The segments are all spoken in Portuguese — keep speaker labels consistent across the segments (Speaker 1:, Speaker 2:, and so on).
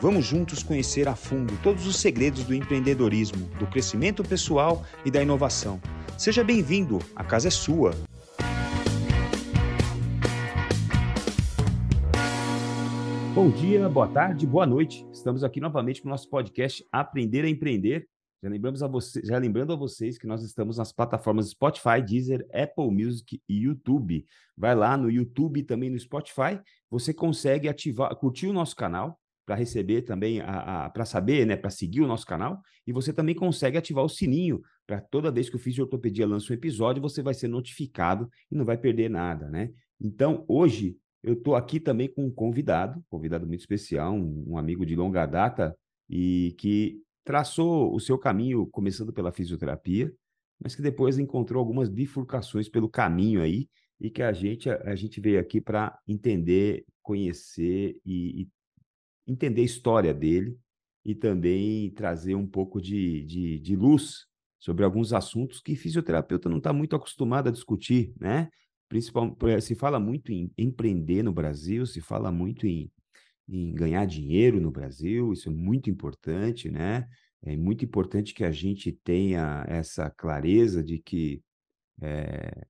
Speaker 1: Vamos juntos conhecer a fundo todos os segredos do empreendedorismo, do crescimento pessoal e da inovação. Seja bem-vindo, a casa é sua. Bom dia, boa tarde, boa noite. Estamos aqui novamente com o nosso podcast Aprender a Empreender. Já, lembramos a você, já lembrando a vocês que nós estamos nas plataformas Spotify, Deezer, Apple Music e YouTube. Vai lá no YouTube e também no Spotify. Você consegue ativar, curtir o nosso canal para receber também, para saber, né, para seguir o nosso canal. E você também consegue ativar o sininho para toda vez que o Fisiortopedia lança um episódio, você vai ser notificado e não vai perder nada, né? Então, hoje, eu estou aqui também com um convidado, convidado muito especial, um, um amigo de longa data e que traçou o seu caminho começando pela fisioterapia, mas que depois encontrou algumas bifurcações pelo caminho aí e que a gente, a, a gente veio aqui para entender, conhecer e, e entender a história dele e também trazer um pouco de, de, de luz sobre alguns assuntos que fisioterapeuta não está muito acostumado a discutir, né? Principalmente, se fala muito em empreender no Brasil, se fala muito em, em ganhar dinheiro no Brasil, isso é muito importante, né? É muito importante que a gente tenha essa clareza de que é,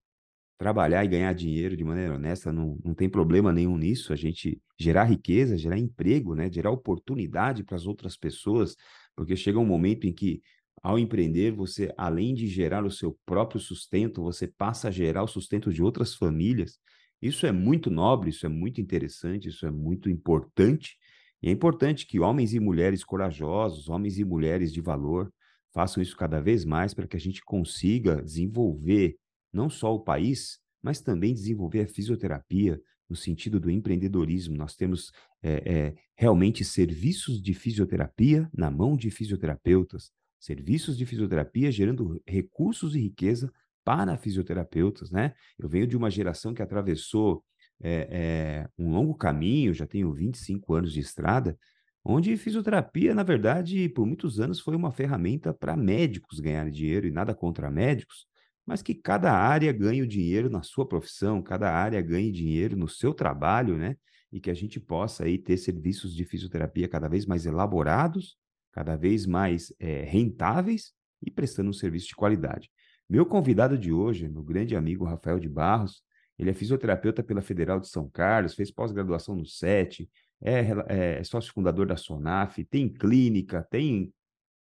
Speaker 1: trabalhar e ganhar dinheiro de maneira honesta, não, não tem problema nenhum nisso, a gente gerar riqueza, gerar emprego, né, gerar oportunidade para as outras pessoas, porque chega um momento em que, ao empreender, você, além de gerar o seu próprio sustento, você passa a gerar o sustento de outras famílias. Isso é muito nobre, isso é muito interessante, isso é muito importante. E é importante que homens e mulheres corajosos, homens e mulheres de valor, façam isso cada vez mais para que a gente consiga desenvolver não só o país, mas também desenvolver a fisioterapia no sentido do empreendedorismo. Nós temos é, é, realmente serviços de fisioterapia na mão de fisioterapeutas, serviços de fisioterapia gerando recursos e riqueza para fisioterapeutas, né? Eu venho de uma geração que atravessou é, um longo caminho, já tenho 25 anos de estrada, onde fisioterapia, na verdade, por muitos anos foi uma ferramenta para médicos ganharem dinheiro e nada contra médicos, mas que cada área ganhe o dinheiro na sua profissão, cada área ganhe dinheiro no seu trabalho, né? E que a gente possa aí ter serviços de fisioterapia cada vez mais elaborados, cada vez mais é, rentáveis e prestando um serviço de qualidade. Meu convidado de hoje, meu grande amigo Rafael de Barros, ele é fisioterapeuta pela Federal de São Carlos, fez pós-graduação no SET, é, é, é sócio fundador da SONAF, tem clínica, tem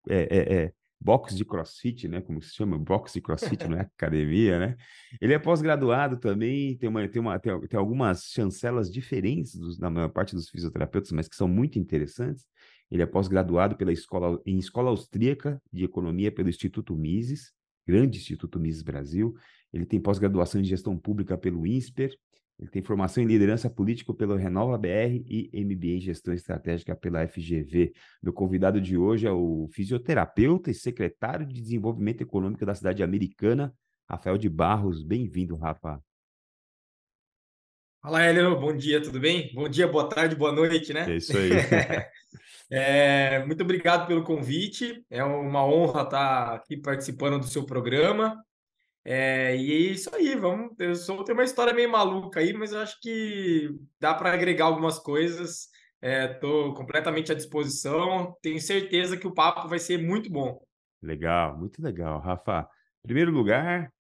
Speaker 1: é, é, box de crossfit, né? Como se chama? Box de crossfit, não é academia, né? Ele é pós-graduado também, tem, uma, tem, uma, tem, tem algumas chancelas diferentes dos, na maior parte dos fisioterapeutas, mas que são muito interessantes. Ele é pós-graduado pela escola, em Escola Austríaca de Economia pelo Instituto Mises, grande Instituto Mises Brasil. Ele tem pós-graduação em Gestão Pública pelo INSPER, ele tem formação em liderança política pelo Renova BR e MBA em gestão estratégica pela FGV. Meu convidado de hoje é o fisioterapeuta e secretário de Desenvolvimento Econômico da cidade americana, Rafael de Barros. Bem-vindo, Rafa.
Speaker 2: Fala, Hélio. Bom dia, tudo bem? Bom dia, boa tarde, boa noite, né?
Speaker 1: É isso aí.
Speaker 2: é, muito obrigado pelo convite. É uma honra estar aqui participando do seu programa. É, e é isso aí, vamos. Eu sou, tenho uma história meio maluca aí, mas eu acho que dá para agregar algumas coisas. Estou é, completamente à disposição. Tenho certeza que o papo vai ser muito bom.
Speaker 1: Legal, muito legal, Rafa. Em primeiro lugar,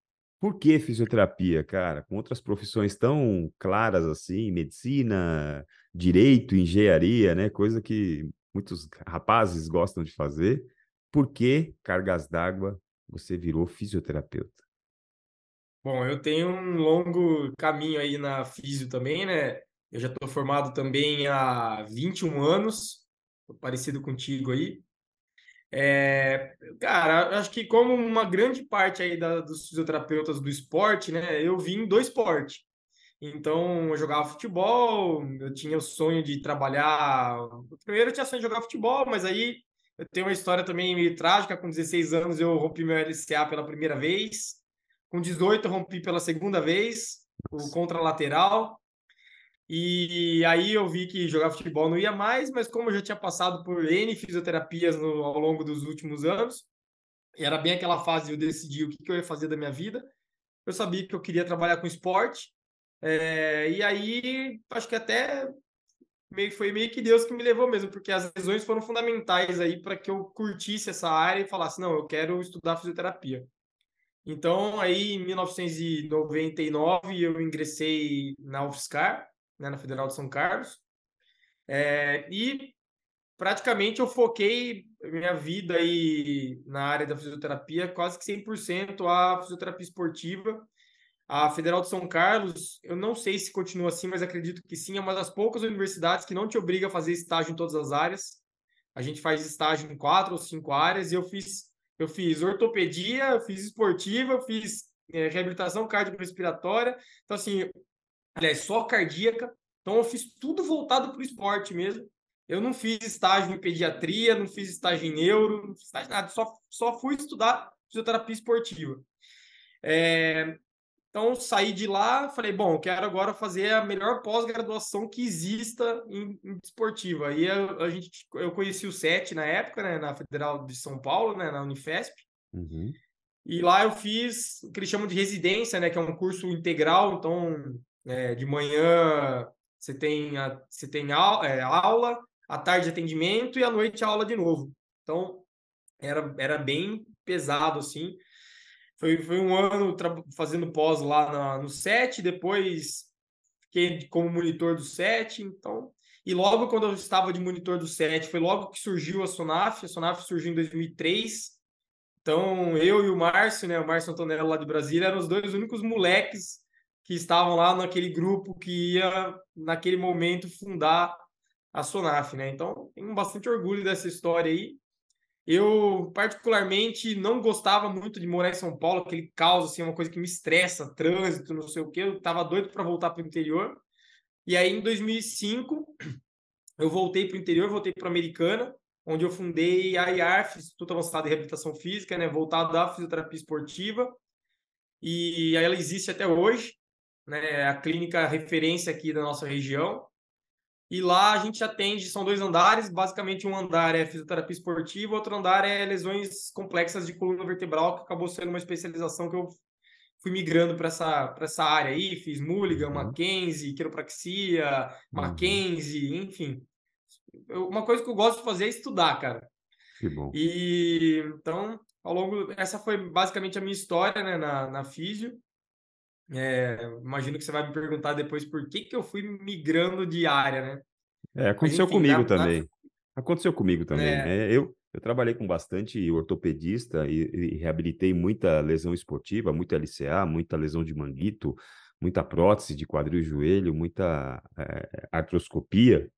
Speaker 1: por que fisioterapia, cara? Com outras profissões tão claras assim, medicina, direito, engenharia, né? Coisa que muitos rapazes gostam de fazer. Por que cargas d'água você virou fisioterapeuta?
Speaker 2: Bom, eu tenho um longo caminho aí na físio também, né? Eu já estou formado também há 21 anos, parecido contigo aí. É, cara, acho que como uma grande parte aí da, dos fisioterapeutas do esporte, né? Eu vim do esporte. Então, eu jogava futebol, eu tinha o sonho de trabalhar. Primeiro eu tinha sonho de jogar futebol, mas aí Eu tenho uma história também meio trágica. Com 16 anos, eu rompi meu LCA pela primeira vez. Com 18, eu rompi pela segunda vez, o contralateral. E aí eu vi que jogar futebol não ia mais, mas como eu já tinha passado por N fisioterapias no, ao longo dos últimos anos, e era bem aquela fase eu decidir o que, que eu ia fazer da minha vida, eu sabia que eu queria trabalhar com esporte. É, e aí, acho que até meio, foi meio que Deus que me levou mesmo, porque as lesões foram fundamentais aí para que eu curtisse essa área e falasse, não, eu quero estudar fisioterapia. Então, aí em 1999 eu ingressei na UFSCar, né, na Federal de São Carlos, é, e praticamente eu foquei minha vida aí na área da fisioterapia quase que 100% a fisioterapia esportiva. A Federal de São Carlos, eu não sei se continua assim, mas acredito que sim, é uma das poucas universidades que não te obriga a fazer estágio em todas as áreas. A gente faz estágio em quatro ou cinco áreas e eu fiz eu fiz ortopedia, eu fiz esportiva, eu fiz é, reabilitação cardiorrespiratória. Então assim, aliás, só cardíaca. Então eu fiz tudo voltado para o esporte mesmo. Eu não fiz estágio em pediatria, não fiz estágio em neuro, não fiz estágio nada, só, só fui estudar fisioterapia esportiva. É, então, saí de lá, falei, bom, quero agora fazer a melhor pós-graduação que exista em, em esportiva. Aí a, a, gente, eu conheci o SET na época, né, na Federal de São Paulo, né, na Unifesp. Uhum. E lá eu fiz o que eles chamam de residência, né, que é um curso integral. Então, é, de manhã você tem, a, você tem a, é, aula, à tarde atendimento e à noite aula de novo. Então, era, era bem pesado, assim. Foi, foi um ano fazendo pós lá na, no SET, depois fiquei como monitor do SET, então... E logo quando eu estava de monitor do SET, foi logo que surgiu a Sonaf. A Sonaf surgiu em 2003. Então, eu e o Márcio, né, o Márcio Antonello lá de Brasília, eram os dois únicos moleques que estavam lá naquele grupo que ia, naquele momento, fundar a Sonaf, né? Então, tenho bastante orgulho dessa história aí. Eu, particularmente, não gostava muito de morar em São Paulo, aquele caos, assim, uma coisa que me estressa, trânsito, não sei o quê. Eu tava doido para voltar para o interior. E aí, em 2005, eu voltei para o interior, voltei para Americana, onde eu fundei a IARF, Instituto Avançado de Reabilitação Física, né, voltado à fisioterapia esportiva. E ela existe até hoje, né, a clínica referência aqui da nossa região. E lá a gente atende, são dois andares, basicamente um andar é fisioterapia esportiva, outro andar é lesões complexas de coluna vertebral, que acabou sendo uma especialização que eu fui migrando para essa, essa área aí, fiz Mulligan, uhum. Mackenzie, quiropraxia, uhum. Mackenzie, enfim. Eu, uma coisa que eu gosto de fazer é estudar, cara.
Speaker 1: Que bom.
Speaker 2: E então, ao longo, essa foi basicamente a minha história, né, na, na físio. É, imagino que você vai me perguntar depois por que, que eu fui migrando de área, né?
Speaker 1: É, aconteceu enfim, comigo também. Aconteceu comigo também. É. É, eu, eu trabalhei com bastante ortopedista e, e, reabilitei muita lesão esportiva, muita LCA, muita lesão de manguito, muita prótese de quadril e joelho, muita é, artroscopia.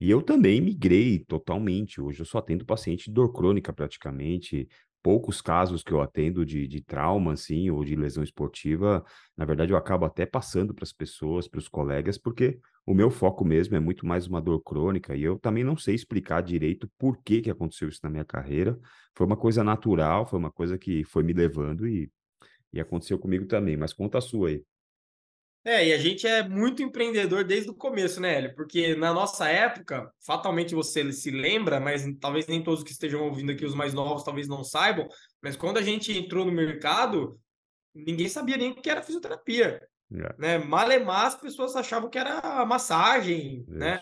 Speaker 1: E eu também migrei totalmente. Hoje eu só atendo paciente de dor crônica praticamente, poucos casos que eu atendo de, de trauma, assim, ou de lesão esportiva, na verdade eu acabo até passando para as pessoas, para os colegas, porque o meu foco mesmo é muito mais uma dor crônica e eu também não sei explicar direito por que, que aconteceu isso na minha carreira. Foi uma coisa natural, foi uma coisa que foi me levando e, e aconteceu comigo também, mas conta a sua aí.
Speaker 2: É, e a gente é muito empreendedor desde o começo, né, Hélio? Porque na nossa época, fatalmente você se lembra, mas talvez nem todos que estejam ouvindo aqui, os mais novos, talvez não saibam, mas quando a gente entrou no mercado, ninguém sabia nem o que era fisioterapia. Yeah. Né? Malemar, as pessoas achavam que era massagem, né?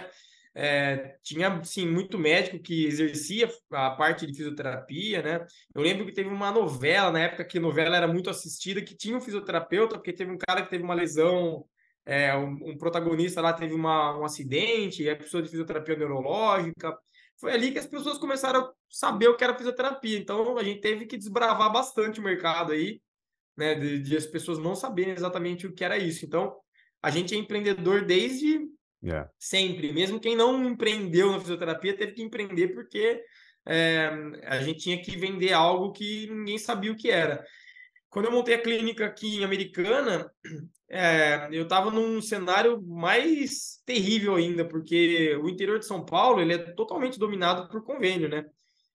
Speaker 2: É, tinha, sim, muito médico que exercia a parte de fisioterapia, né? Eu lembro que teve uma novela, na época que a novela era muito assistida, que tinha um fisioterapeuta, porque teve um cara que teve uma lesão, é, um, um, protagonista lá teve uma, um acidente, e a pessoa de fisioterapia neurológica. Foi ali que as pessoas começaram a saber o que era fisioterapia. Então, a gente teve que desbravar bastante o mercado aí, né? De, de as pessoas não saberem exatamente o que era isso. Então, a gente é empreendedor desde Yeah. Sempre. Mesmo quem não empreendeu na fisioterapia teve que empreender porque é, a gente tinha que vender algo que ninguém sabia o que era. Quando eu montei a clínica aqui em Americana, é, eu estava num cenário mais terrível ainda, porque o interior de São Paulo ele é totalmente dominado por convênio, né?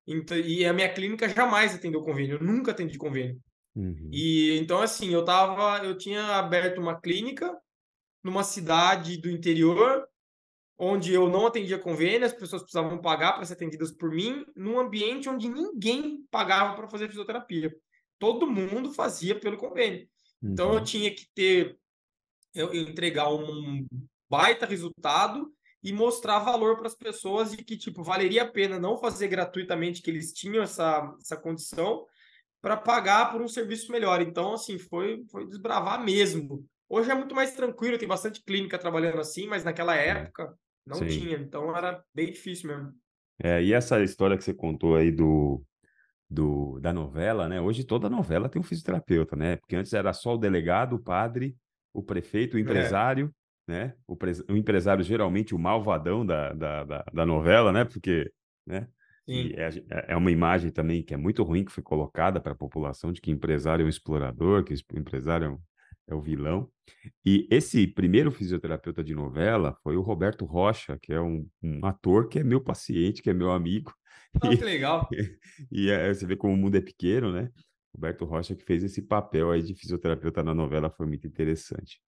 Speaker 2: Então, e a minha clínica jamais atendeu convênio, eu nunca atendi convênio.
Speaker 1: Uhum.
Speaker 2: E então, assim, eu tava, eu tinha aberto uma clínica numa cidade do interior, onde eu não atendia convênio, as pessoas precisavam pagar para ser atendidas por mim, num ambiente onde ninguém pagava para fazer fisioterapia. Todo mundo fazia pelo convênio. Uhum. Então, eu uhum. tinha que ter, eu, eu entregar um baita resultado e mostrar valor para as pessoas e que, tipo, valeria a pena não fazer gratuitamente, que eles tinham essa, essa condição, para pagar por um serviço melhor. Então, assim, foi, foi desbravar mesmo. Hoje é muito mais tranquilo, tem bastante clínica trabalhando assim, mas naquela época não Sim. tinha, então era bem difícil mesmo.
Speaker 1: É, e essa história que você contou aí do, do, da novela, né? Hoje toda novela tem um fisioterapeuta, né? Porque antes era só o delegado, o padre, o prefeito, o é. empresário, é. né? O, o, empresário geralmente o malvadão da, da, da, da novela, né? Porque, né? É, é, é uma imagem também que é muito ruim que foi colocada para a população de que empresário é um explorador, que empresário é, um, é o vilão. E esse primeiro fisioterapeuta de novela foi o Roberto Rocha, que é um, um ator que é meu paciente, que é meu amigo.
Speaker 2: Ah, e, que legal.
Speaker 1: E, e você vê como o mundo é pequeno, né? Roberto Rocha que fez esse papel aí de fisioterapeuta na novela foi muito interessante.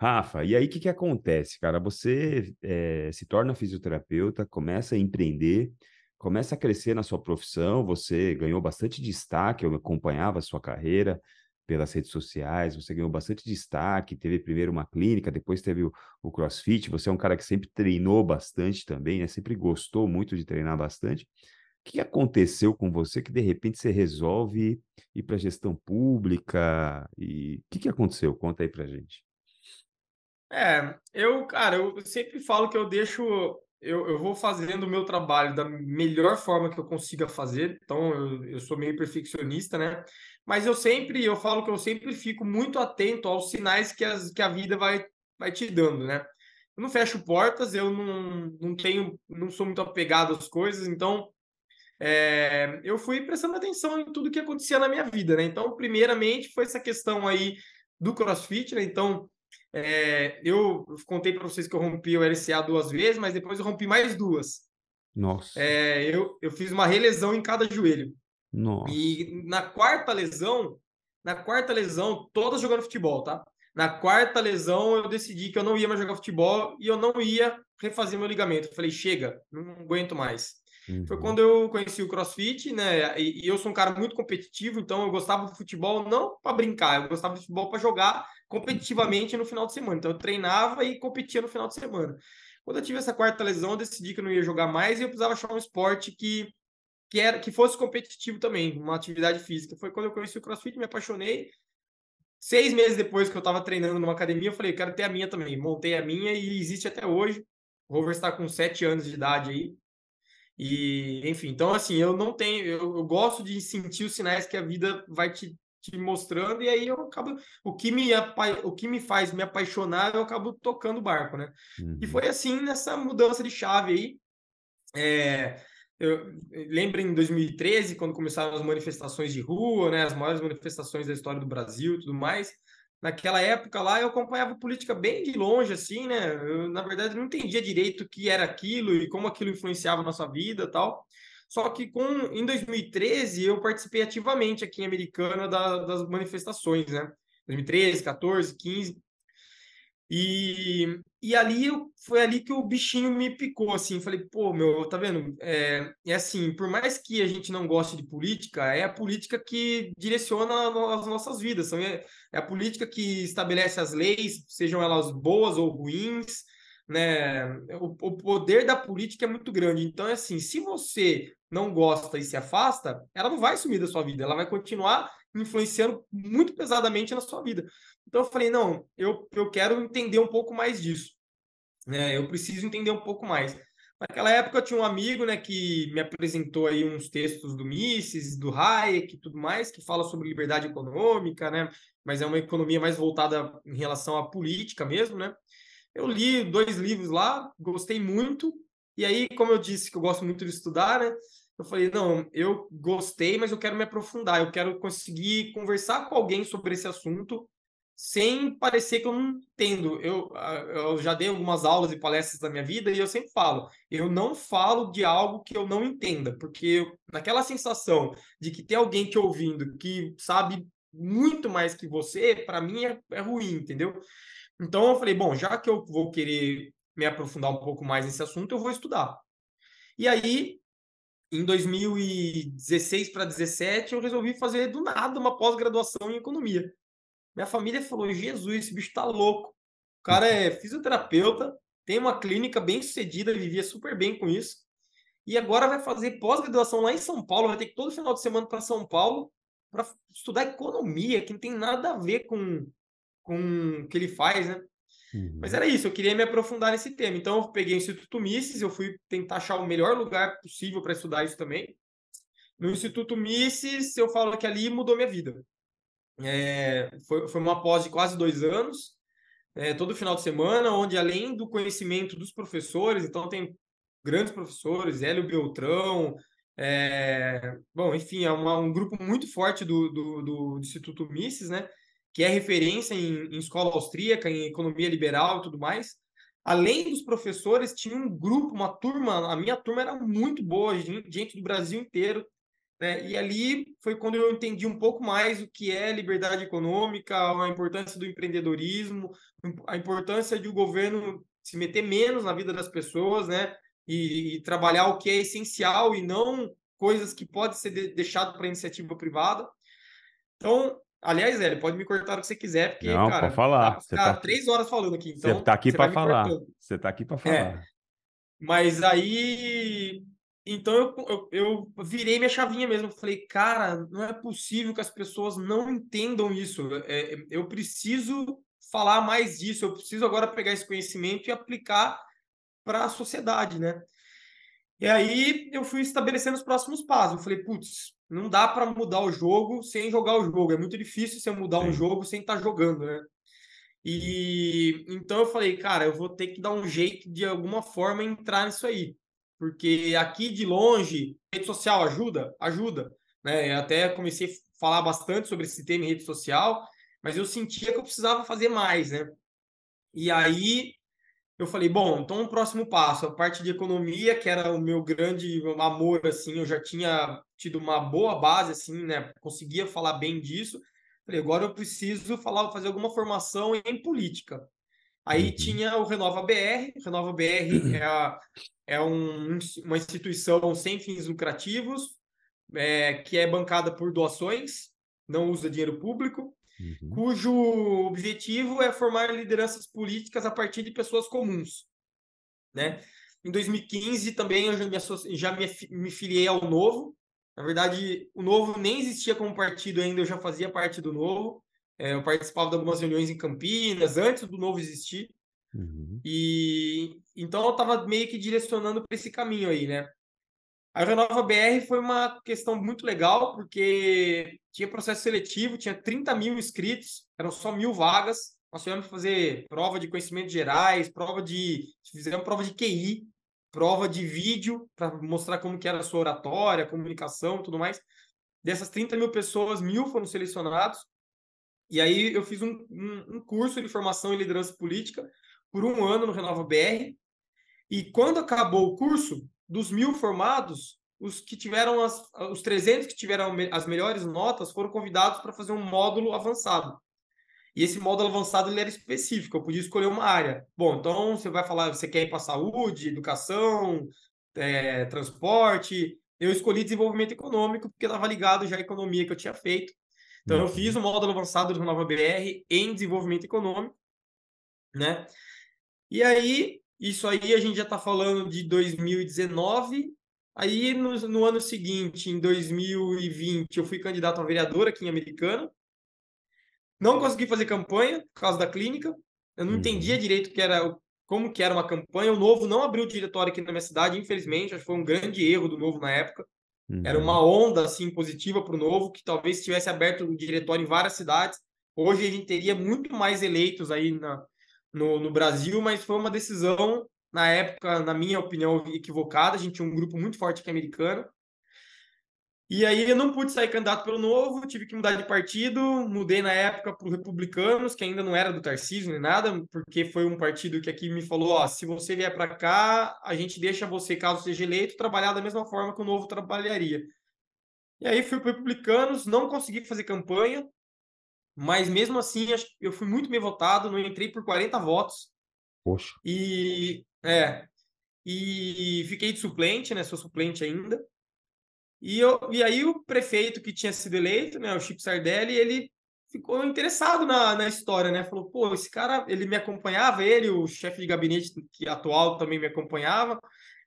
Speaker 1: Rafa, e aí o que, que acontece, cara? Você é, se torna fisioterapeuta, começa a empreender, começa a crescer na sua profissão, você ganhou bastante destaque, eu acompanhava a sua carreira pelas redes sociais, você ganhou bastante destaque, teve primeiro uma clínica, depois teve o, o CrossFit, você é um cara que sempre treinou bastante também, né? Sempre gostou muito de treinar bastante. O que aconteceu com você que de repente você resolve ir para gestão pública? E o que, que aconteceu? Conta aí para gente.
Speaker 2: É, eu, cara, eu sempre falo que eu deixo eu, eu vou fazendo o meu trabalho da melhor forma que eu consiga fazer, então eu, eu sou meio perfeccionista, né? Mas eu sempre, eu falo que eu sempre fico muito atento aos sinais que, as, que a vida vai, vai te dando, né? Eu não fecho portas, eu não, não tenho, não sou muito apegado às coisas, então é, eu fui prestando atenção em tudo que acontecia na minha vida, né? Então, primeiramente, foi essa questão aí do CrossFit, né? Então, é, eu contei para vocês que eu rompi o LCA duas vezes, mas depois eu rompi mais duas.
Speaker 1: Nossa.
Speaker 2: É, eu, eu fiz uma relesão em cada joelho.
Speaker 1: Nossa.
Speaker 2: E na quarta lesão, na quarta lesão, todas jogando futebol, tá? Na quarta lesão, eu decidi que eu não ia mais jogar futebol e eu não ia refazer meu ligamento. Eu falei, chega, não aguento mais. Uhum. Foi quando eu conheci o CrossFit, né? E, e, eu sou um cara muito competitivo, então eu gostava do futebol não para brincar, eu gostava do futebol para jogar competitivamente no final de semana. Então eu treinava e competia no final de semana. Quando eu tive essa quarta lesão, eu decidi que eu não ia jogar mais e eu precisava achar um esporte que que era que fosse competitivo também, uma atividade física. Foi quando eu conheci o CrossFit, me apaixonei. Seis meses depois que eu estava treinando numa academia, eu falei, eu quero ter a minha também. Montei a minha e existe até hoje. O Rover está com sete anos de idade aí. E, enfim, então assim, eu não tenho, eu, eu gosto de sentir os sinais que a vida vai te te mostrando, e aí eu acabo. O que me, o que me faz me apaixonar, eu acabo tocando o barco, né? Uhum. E foi assim nessa mudança de chave aí. É, eu lembro em 2013, quando começaram as manifestações de rua, né, as maiores manifestações da história do Brasil e tudo mais. Naquela época lá, eu acompanhava política bem de longe, assim, né? Eu, na verdade, não entendia direito o que era aquilo e como aquilo influenciava a nossa vida tal. Só que com, em 2013 eu participei ativamente aqui em Americana da, das manifestações, né? 2013, 14, 15. E, e ali foi ali que o bichinho me picou, assim, falei, pô, meu, tá vendo? É, é assim, por mais que a gente não goste de política, é a política que direciona as nossas vidas, é, é a política que estabelece as leis, sejam elas boas ou ruins, né? O, o poder da política é muito grande. Então, é assim, se você não gosta e se afasta, ela não vai sumir da sua vida, ela vai continuar influenciando muito pesadamente na sua vida. Então, eu falei, não, eu, eu quero entender um pouco mais disso. Né? Eu preciso entender um pouco mais. Naquela época eu tinha um amigo, né, que me apresentou aí uns textos do Mises, do Hayek e tudo mais, que fala sobre liberdade econômica, né, mas é uma economia mais voltada em relação à política mesmo, né. Eu li dois livros lá, gostei muito. E aí, como eu disse que eu gosto muito de estudar, né? Eu falei, não, eu gostei, mas eu quero me aprofundar, eu quero conseguir conversar com alguém sobre esse assunto sem parecer que eu não entendo. Eu, eu já dei algumas aulas e palestras na minha vida e eu sempre falo, eu não falo de algo que eu não entenda, porque eu, naquela sensação de que tem alguém te ouvindo que sabe muito mais que você, para mim é, é ruim, entendeu? Então eu falei, bom, já que eu vou querer me aprofundar um pouco mais nesse assunto, eu vou estudar. E aí, em 2016 para 2017, eu resolvi fazer do nada uma pós-graduação em economia. Minha família falou: Jesus, esse bicho tá louco. O cara é fisioterapeuta, tem uma clínica bem sucedida, vivia super bem com isso. E agora vai fazer pós-graduação lá em São Paulo, vai ter que todo final de semana para São Paulo para estudar economia, que não tem nada a ver com, com o que ele faz, né? Uhum. Mas era isso, eu queria me aprofundar nesse tema. Então, eu peguei o Instituto Mises, eu fui tentar achar o melhor lugar possível para estudar isso também. No Instituto Mises, eu falo que ali mudou minha vida. É, foi, foi uma pós de quase dois anos, é, todo final de semana, onde além do conhecimento dos professores, então tem grandes professores, Hélio Beltrão, é, bom, enfim, é uma, um grupo muito forte do, do, do, Instituto Mises, né? Que é referência em, em escola austríaca, em economia liberal e tudo mais. Além dos professores, tinha um grupo, uma turma, a minha turma era muito boa, gente do Brasil inteiro, né? E ali foi quando eu entendi um pouco mais o que é liberdade econômica, a importância do empreendedorismo, a importância de o governo se meter menos na vida das pessoas, né? E, e trabalhar o que é essencial e não coisas que podem ser de, deixado para iniciativa privada. Então, aliás, Hélio, pode me cortar o que você quiser, porque,
Speaker 1: não,
Speaker 2: cara,
Speaker 1: pode falar.
Speaker 2: Tá, você tá três horas falando aqui. Então,
Speaker 1: você está aqui para falar. Você está aqui para falar. É.
Speaker 2: Mas aí então eu, eu, eu, virei minha chavinha mesmo. Falei, cara, não é possível que as pessoas não entendam isso. É, é, eu preciso falar mais disso. Eu preciso agora pegar esse conhecimento e aplicar para a sociedade, né? E aí eu fui estabelecendo os próximos passos. Eu falei, putz, não dá para mudar o jogo sem jogar o jogo. É muito difícil você mudar Sim. um jogo sem estar tá jogando, né? E então eu falei, cara, eu vou ter que dar um jeito de alguma forma entrar nisso aí porque aqui de longe, rede social ajuda? Ajuda. Né? Eu até comecei a falar bastante sobre esse tema em rede social, mas eu sentia que eu precisava fazer mais, né? E aí eu falei, bom, então o próximo passo, a parte de economia, que era o meu grande amor, assim, eu já tinha tido uma boa base, assim, né? Conseguia falar bem disso. Falei, agora eu preciso falar, fazer alguma formação em política. Aí uhum. tinha o Renova BR, o Renova BR é a, é um, uma instituição sem fins lucrativos, é, que é bancada por doações, não usa dinheiro público, uhum. cujo objetivo é formar lideranças políticas a partir de pessoas comuns. Né? Em 2015 também eu já me, já me, me filiei ao Novo. Na verdade, o Novo nem existia como partido ainda, eu já fazia parte do Novo. É, eu participava de algumas reuniões em Campinas, antes do Novo existir. Uhum. E então eu estava meio que direcionando para esse caminho aí, né? A Renova BR foi uma questão muito legal, porque tinha processo seletivo, tinha 30 mil inscritos, eram só mil vagas. Nós tivemos que fazer prova de conhecimentos gerais, prova de. Fizemos prova de QI, prova de vídeo, para mostrar como que era a sua oratória, comunicação tudo mais. Dessas 30 mil pessoas, mil foram selecionados. E aí eu fiz um, um, um curso de formação em liderança política, por um ano no Renova BR. E quando acabou o curso, dos mil formados, os que tiveram as, os 300 que tiveram as melhores notas foram convidados para fazer um módulo avançado. E esse módulo avançado ele era específico, eu podia escolher uma área. Bom, então você vai falar, você quer ir para saúde, educação, é, transporte. Eu escolhi desenvolvimento econômico, porque estava ligado já à economia que eu tinha feito. Então, eu uhum. fiz o módulo avançado do Renova BR em desenvolvimento econômico, né? E aí, isso aí a gente já está falando de 2019. Aí, no, no, ano seguinte, em 2020, eu fui candidato a vereador aqui em Americana. Não consegui fazer campanha por causa da clínica. Eu não uhum. entendia direito que era, como que era uma campanha. O Novo não abriu diretório aqui na minha cidade, infelizmente. Acho que foi um grande erro do Novo na época. Uhum. Era uma onda assim positiva para o Novo, que talvez tivesse aberto o diretório em várias cidades. Hoje a gente teria muito mais eleitos aí na, no, no Brasil, mas foi uma decisão, na época, na minha opinião, equivocada. A gente tinha um grupo muito forte aqui americano. E aí eu não pude sair candidato pelo Novo, tive que mudar de partido, mudei na época para o Republicanos, que ainda não era do Tarcísio nem nada, porque foi um partido que aqui me falou, ó, se você vier para cá, a gente deixa você, caso seja eleito, trabalhar da mesma forma que o Novo trabalharia. E aí fui para Republicanos, não consegui fazer campanha, mas mesmo assim eu fui muito bem votado, não entrei por 40 votos.
Speaker 1: Poxa.
Speaker 2: E é, e fiquei de suplente, né? Sou suplente ainda. E, eu, e aí o prefeito que tinha sido eleito, né, o Chico Sardelli, ele ficou interessado na, na história, né? Falou, pô, esse cara, ele me acompanhava, ele, o chefe de gabinete que atual também me acompanhava.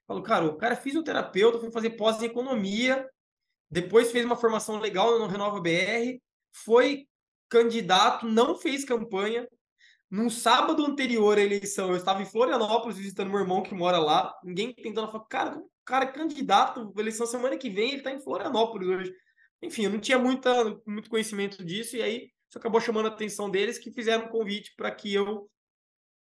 Speaker 2: Falou, cara, o cara é fisioterapeuta, foi fazer pós em economia, depois fez uma formação legal no Renova BR, foi candidato, não fez campanha. No sábado anterior à eleição, eu estava em Florianópolis visitando meu irmão que mora lá. Ninguém tentando falar, cara, cara é candidato, eleição semana que vem, ele está em Florianópolis hoje. Enfim, eu não tinha muita, muito conhecimento disso, e aí isso acabou chamando a atenção deles, que fizeram um convite para que eu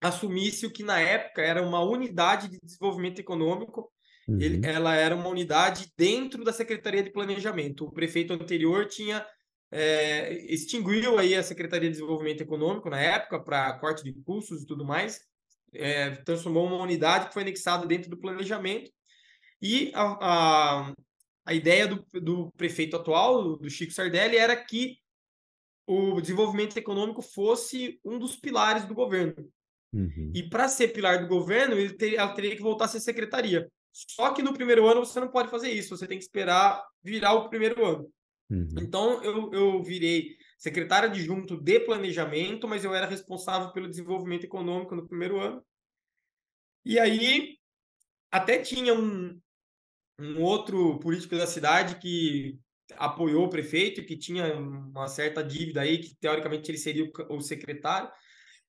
Speaker 2: assumisse o que na época era uma unidade de desenvolvimento econômico. Uhum. Ele, ela era uma unidade dentro da Secretaria de Planejamento. O prefeito anterior tinha é, extinguiu aí a Secretaria de Desenvolvimento Econômico na época para corte de custos e tudo mais, é, transformou uma unidade que foi anexada dentro do planejamento e a, a, a ideia do, do prefeito atual, do Chico Sardelli, era que o desenvolvimento econômico fosse um dos pilares do governo. Uhum. E para ser pilar do governo, ele teria, ela teria que voltar a ser secretaria. Só que no primeiro ano você não pode fazer isso, você tem que esperar virar o primeiro ano. Uhum. Então eu, eu virei secretário adjunto de planejamento, mas eu era responsável pelo desenvolvimento econômico no primeiro ano. E aí até tinha um, um outro político da cidade que apoiou o prefeito, que tinha uma certa dívida aí, que teoricamente ele seria o secretário.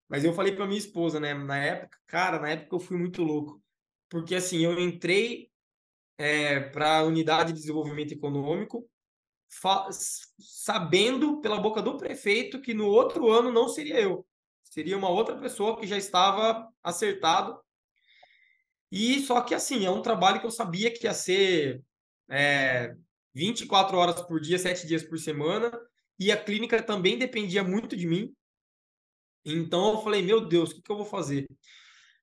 Speaker 2: Mas eu falei para minha esposa, né, na época, cara, na época eu fui muito louco. Porque assim, eu entrei é, para a unidade de desenvolvimento econômico, sabendo pela boca do prefeito que no outro ano não seria eu. Seria uma outra pessoa que já estava acertado e só que assim, é um trabalho que eu sabia que ia ser é, 24 horas por dia, 7 dias por semana, e a clínica também dependia muito de mim. Então eu falei, meu Deus, o que, que eu vou fazer?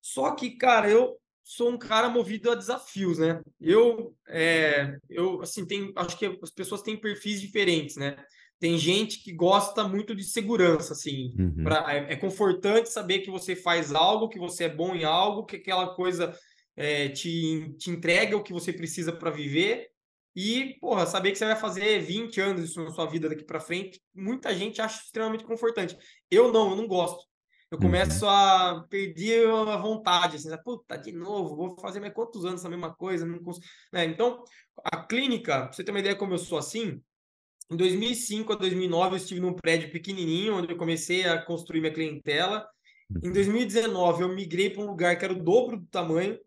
Speaker 2: Só que, cara, eu sou um cara movido a desafios, né? Eu, é, eu assim, tem, acho que as pessoas têm perfis diferentes, né? Tem gente que gosta muito de segurança, assim. Uhum. Pra, é, é confortante saber que você faz algo, que você é bom em algo, que aquela coisa é, te, te entrega o que você precisa para viver e, porra, saber que você vai fazer 20 anos isso na sua vida daqui para frente, muita gente acha extremamente confortante. Eu não, eu não gosto. Eu começo uhum. a perder a vontade, assim, puta, de novo, vou fazer mais quantos anos essa mesma coisa? Não consigo... Né? Então, a clínica, pra você ter uma ideia como eu sou assim, em 2005 a 2009 eu estive num prédio pequenininho, onde eu comecei a construir minha clientela. Em 2019 eu migrei para um lugar que era o dobro do tamanho,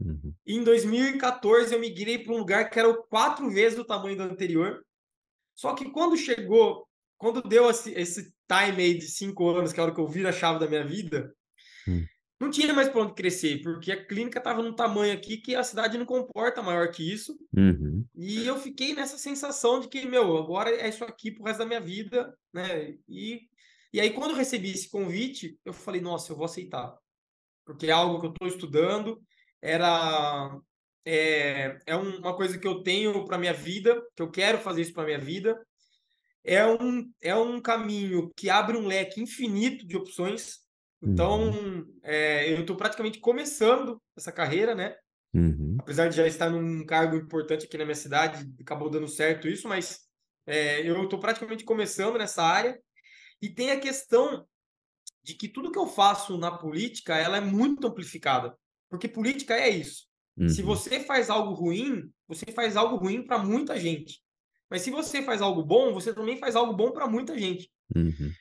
Speaker 2: Uhum. Em 2014, eu migrei para um lugar que era quatro vezes o tamanho do anterior. Só que quando chegou, quando deu esse, esse time aí de cinco anos, que é a hora que eu viro a chave da minha vida, uhum. não tinha mais para onde crescer, porque a clínica estava num tamanho aqui que a cidade não comporta maior que isso. Uhum. E eu fiquei nessa sensação de que, meu, agora é isso aqui pro resto da minha vida, né? E, e aí, quando eu recebi esse convite, eu falei, nossa, eu vou aceitar. Porque é algo que eu estou estudando, era é, é uma coisa que eu tenho para minha vida, que eu quero fazer isso para minha vida. É um, é um caminho que abre um leque infinito de opções. Então, uhum. é, eu estou praticamente começando essa carreira, né? Uhum. Apesar de já estar num cargo importante aqui na minha cidade, acabou dando certo isso, mas é, eu estou praticamente começando nessa área. E tem a questão de que tudo que eu faço na política, ela é muito amplificada. Porque política é isso. Uhum. Se você faz algo ruim, você faz algo ruim para muita gente. Mas se você faz algo bom, você também faz algo bom para muita gente. Uhum.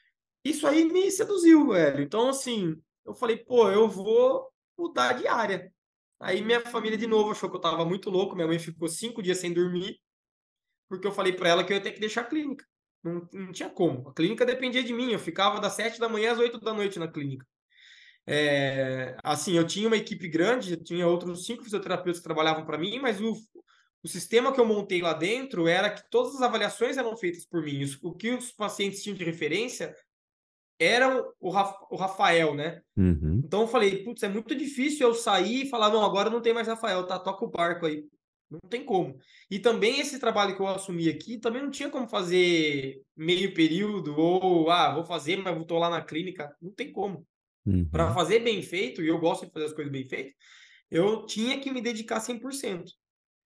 Speaker 2: Isso aí me seduziu, velho. Então, assim, eu falei, pô, eu vou mudar de área. Aí minha família de novo achou que eu tava muito louco. Minha mãe ficou cinco dias sem dormir, porque eu falei para ela que eu ia ter que deixar a clínica. Não, não tinha como. A clínica dependia de mim. Eu ficava das sete da manhã às oito da noite na clínica. É, assim, eu tinha uma equipe grande, tinha outros cinco fisioterapeutas que trabalhavam para mim, mas o, o sistema que eu montei lá dentro era que todas as avaliações eram feitas por mim. O que os pacientes tinham de referência era o, Rafael, né?
Speaker 1: Uhum.
Speaker 2: Então eu falei, putz, é muito difícil eu sair e falar, não, agora não tem mais Rafael, tá? Toca o barco aí. Não tem como. E também esse trabalho que eu assumi aqui, também não tinha como fazer meio período, ou, ah, vou fazer, mas vou tô lá na clínica. Não tem como.
Speaker 1: Uhum.
Speaker 2: Para fazer bem feito, e eu gosto de fazer as coisas bem feitas, eu tinha que me dedicar 100%.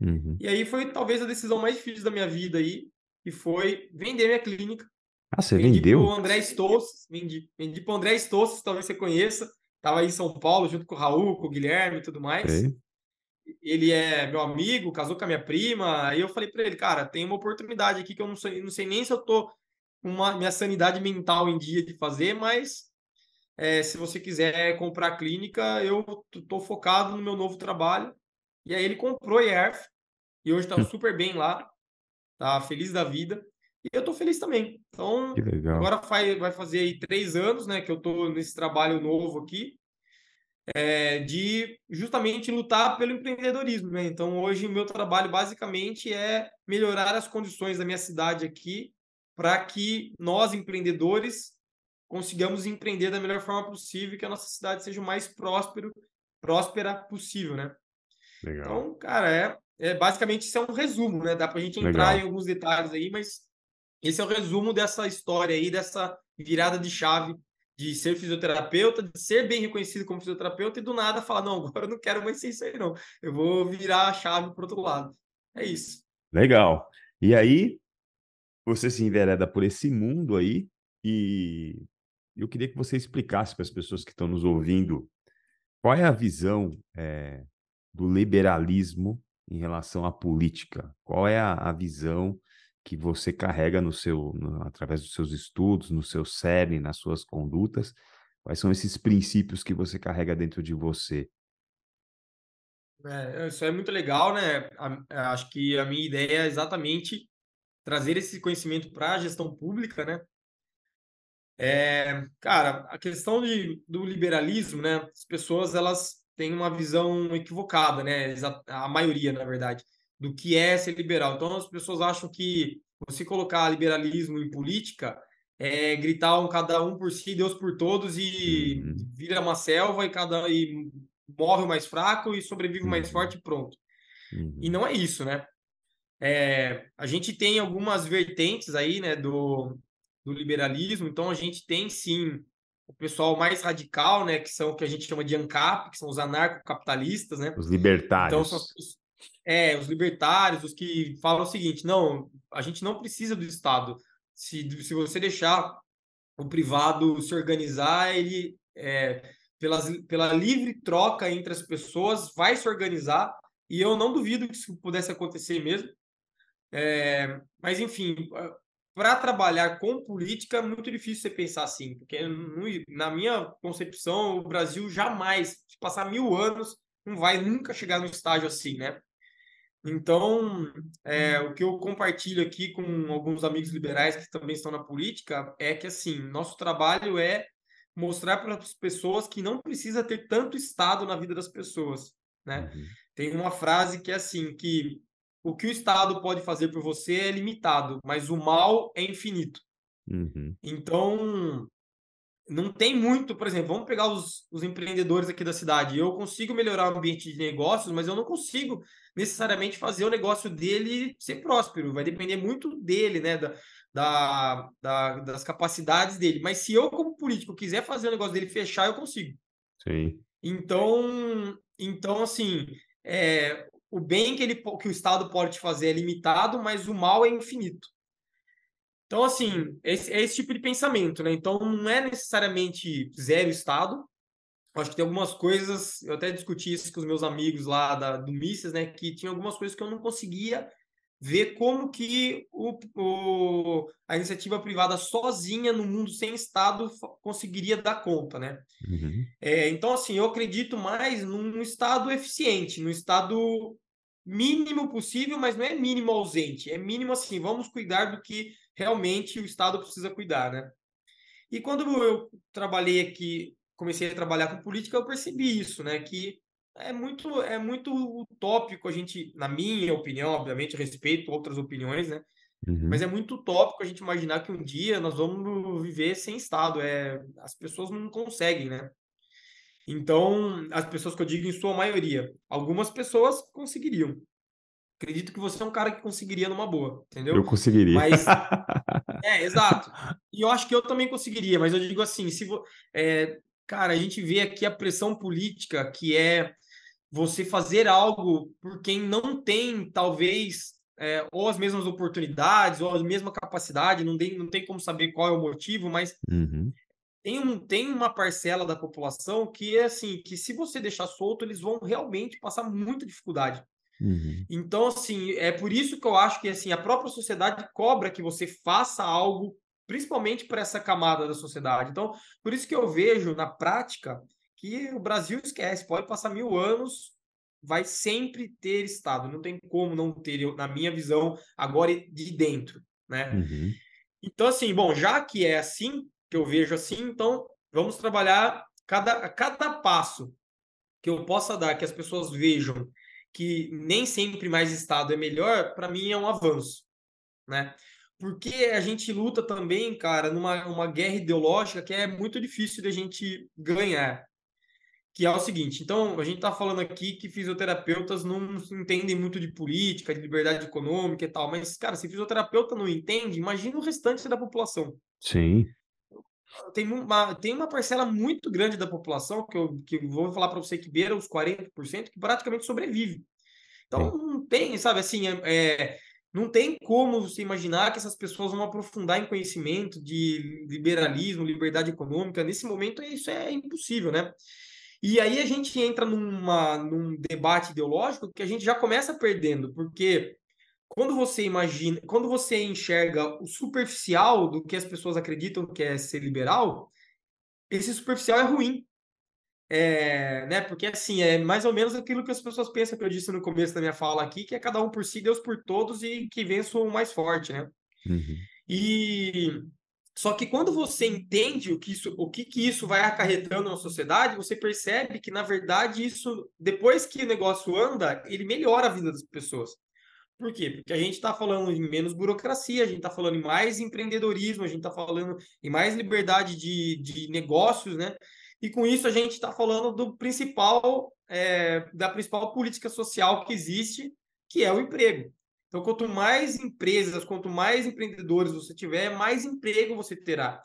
Speaker 1: Uhum.
Speaker 2: E aí foi talvez a decisão mais difícil da minha vida aí, que foi vender minha clínica.
Speaker 1: Ah, você
Speaker 2: vendi
Speaker 1: vendeu?
Speaker 2: Pro André Stosses, vendi, vendi pro André Stosses, talvez você conheça. Tava aí em São Paulo, junto com o Raul, com o Guilherme e tudo mais.
Speaker 1: Sei.
Speaker 2: Ele é meu amigo, casou com a minha prima. Aí eu falei para ele, cara, tem uma oportunidade aqui que eu não sei, não sei nem se eu tô com uma, minha sanidade mental em dia de fazer, mas é, se você quiser comprar a clínica, eu tô focado no meu novo trabalho. E aí ele comprou a ERF e hoje tá
Speaker 1: Hum.
Speaker 2: super bem lá, tá feliz da vida. E eu tô feliz também. Então, agora faz, vai fazer aí três anos, né, que eu tô nesse trabalho novo aqui, é, de justamente lutar pelo empreendedorismo, né? Então, hoje o meu trabalho basicamente é melhorar as condições da minha cidade aqui para que nós empreendedores consigamos empreender da melhor forma possível que a nossa cidade seja o mais próspero, próspera possível, né?
Speaker 1: Legal.
Speaker 2: Então, cara, é, é basicamente isso é um resumo, né? Dá pra gente entrar
Speaker 1: Legal.
Speaker 2: em alguns detalhes aí, mas esse é o resumo dessa história aí, dessa virada de chave de ser fisioterapeuta, de ser bem reconhecido como fisioterapeuta e do nada falar, não, agora eu não quero mais ser isso aí, não. Eu vou virar a chave pro outro lado. É isso.
Speaker 1: Legal. E aí, você se envereda por esse mundo aí e eu queria que você explicasse para as pessoas que estão nos ouvindo qual é a visão eh, do liberalismo em relação à política. Qual é a, a visão que você carrega no seu, no- através dos seus estudos, no seu cerne, nas suas condutas? Quais são esses princípios que você carrega dentro de você?
Speaker 2: É, isso é muito legal, né? A- acho que a minha ideia é exatamente trazer esse conhecimento para a gestão pública, né? É, cara, a questão de, do liberalismo, né? As pessoas elas têm uma visão equivocada, né? A maioria, na verdade, do que é ser liberal. Então as pessoas acham que você colocar liberalismo em política é gritar um cada um por si, Deus por todos e
Speaker 1: Uhum.
Speaker 2: vira uma selva e cada e morre o mais fraco e sobrevive o mais
Speaker 1: Uhum.
Speaker 2: forte e pronto.
Speaker 1: Uhum.
Speaker 2: E não é isso, né? É, a gente tem algumas vertentes aí, né, do, do liberalismo, então a gente tem sim o pessoal mais radical, né, que são o que a gente chama de ANCAP, que são os anarcocapitalistas, né?
Speaker 1: Os
Speaker 2: Então
Speaker 1: libertários.
Speaker 2: são os, é, os libertários, os que falam o seguinte, não, a gente não precisa do Estado. Se, se você deixar o privado se organizar, ele é, pelas, pela livre troca entre as pessoas vai se organizar e eu não duvido que isso pudesse acontecer mesmo. É, mas enfim, para trabalhar com política é muito difícil você pensar assim, porque na minha concepção o Brasil jamais, se passar mil anos, não vai nunca chegar no estágio assim, né? Então, é, o que eu compartilho aqui com alguns amigos liberais que também estão na política é que, assim, nosso trabalho é mostrar para as pessoas que não precisa ter tanto Estado na vida das pessoas, né?
Speaker 1: Uhum.
Speaker 2: Tem uma frase que é assim, que o que o Estado pode fazer por você é limitado, mas o mal é infinito.
Speaker 1: Uhum.
Speaker 2: Então, não tem muito, por exemplo, vamos pegar os, os empreendedores aqui da cidade. Eu consigo melhorar o ambiente de negócios, mas eu não consigo necessariamente fazer o negócio dele ser próspero. Vai depender muito dele, né? Da, da, da- das capacidades dele. Mas se eu, como político, quiser fazer o negócio dele fechar, eu consigo.
Speaker 1: Sim.
Speaker 2: Então, então assim, é, o bem que, ele, que o Estado pode te fazer é limitado, mas o mal é infinito. Então, assim, esse, é esse tipo de pensamento, né? Então, não é necessariamente zero Estado. Eu Acho que tem algumas coisas, eu até discuti isso com os meus amigos lá da, do Mises, né? Que tinha algumas coisas que eu não conseguia ver como que o, o- a iniciativa privada sozinha no mundo sem Estado conseguiria dar conta, né?
Speaker 1: Uhum.
Speaker 2: É, então, assim, eu acredito mais num estado eficiente, num estado mínimo possível, mas não é mínimo ausente, é mínimo assim, vamos cuidar do que realmente o Estado precisa cuidar, né? E quando eu trabalhei aqui, comecei a trabalhar com política, eu percebi isso, né? Que é muito, é muito utópico a gente, na minha opinião, obviamente, respeito outras opiniões, né? Uhum. Mas é muito utópico a gente imaginar que um dia nós vamos viver sem Estado. É, as pessoas não conseguem, né? Então, as pessoas que eu digo em sua maioria, algumas pessoas conseguiriam. Acredito que você é um cara que conseguiria numa boa, entendeu?
Speaker 1: Eu conseguiria.
Speaker 2: Mas é, exato. E eu acho que eu também conseguiria, mas eu digo assim, se vo... é, cara, a gente vê aqui a pressão política que é você fazer algo por quem não tem, talvez, é, ou as mesmas oportunidades, ou a mesma capacidade, não tem, não tem como saber qual é o motivo, mas uhum. Tem, um, tem uma parcela da população que é assim, que se você deixar solto, eles vão realmente passar muita dificuldade. Uhum. Então, assim, é por isso que eu acho que assim, a própria sociedade cobra que você faça algo, principalmente para essa camada da sociedade. Então, por isso que eu vejo na prática que o Brasil esquece, pode passar mil anos, vai sempre ter Estado, não tem como não ter, na minha visão, agora de dentro, né? Uhum. Então, assim, bom, já que é assim, que eu vejo assim, então vamos trabalhar cada, cada passo que eu possa dar, que as pessoas vejam que nem sempre mais Estado é melhor, para mim é um avanço, né? Porque a gente luta também, cara, numa uma guerra ideológica que é muito difícil de a gente ganhar. Que é o seguinte, então, a gente está falando aqui que fisioterapeutas não entendem muito de política, de liberdade econômica e tal, mas, cara, se fisioterapeuta não entende, imagina o restante da população.
Speaker 1: Sim
Speaker 2: tem uma, tem uma parcela muito grande da população, que eu, que vou falar para você que beira os 40%, que praticamente sobrevive. Então, Sim. não tem, sabe, assim, é, é, não tem como você imaginar que essas pessoas vão aprofundar em conhecimento de liberalismo, liberdade econômica. Nesse momento, isso é impossível, né? E aí a gente entra numa, num debate ideológico que a gente já começa perdendo, porque quando você imagina, quando você enxerga o superficial do que as pessoas acreditam que é ser liberal, esse superficial é ruim. É, né? Porque assim, é mais ou menos aquilo que as pessoas pensam que eu disse no começo da minha fala aqui, que é cada um por si, Deus por todos e que vença o mais forte, né? Uhum. E só que quando você entende o que isso, o que, que isso vai acarretando na sociedade, você percebe que na verdade isso, depois que o negócio anda, ele melhora a vida das pessoas. Por quê? Porque a gente está falando em menos burocracia, a gente está falando em mais empreendedorismo, a gente está falando em mais liberdade de, de negócios, né? E com isso a gente está falando do principal, é, da principal política social que existe, que é o emprego. Então, quanto mais empresas, quanto mais empreendedores você tiver, mais emprego você terá.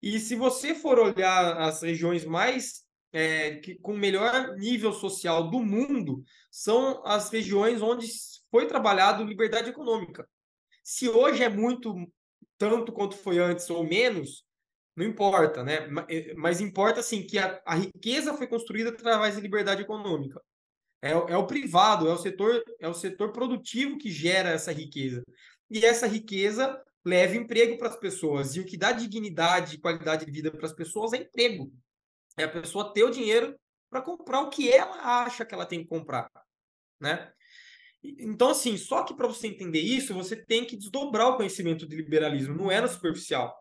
Speaker 2: E se você for olhar as regiões mais é, que, com melhor nível social do mundo, são as regiões onde foi trabalhado liberdade econômica. Se hoje é muito tanto quanto foi antes ou menos, não importa, né? Eh, mas importa assim que a, a riqueza foi construída através da liberdade econômica. É, é, o privado, é o setor, é o setor produtivo que gera essa riqueza. E essa riqueza leva emprego para as pessoas. E o que dá dignidade e qualidade de vida para as pessoas é emprego. É a pessoa ter o dinheiro para comprar o que ela acha que ela tem que comprar, né? Então, assim, só que para você entender isso, você tem que desdobrar o conhecimento de liberalismo, não é no superficial.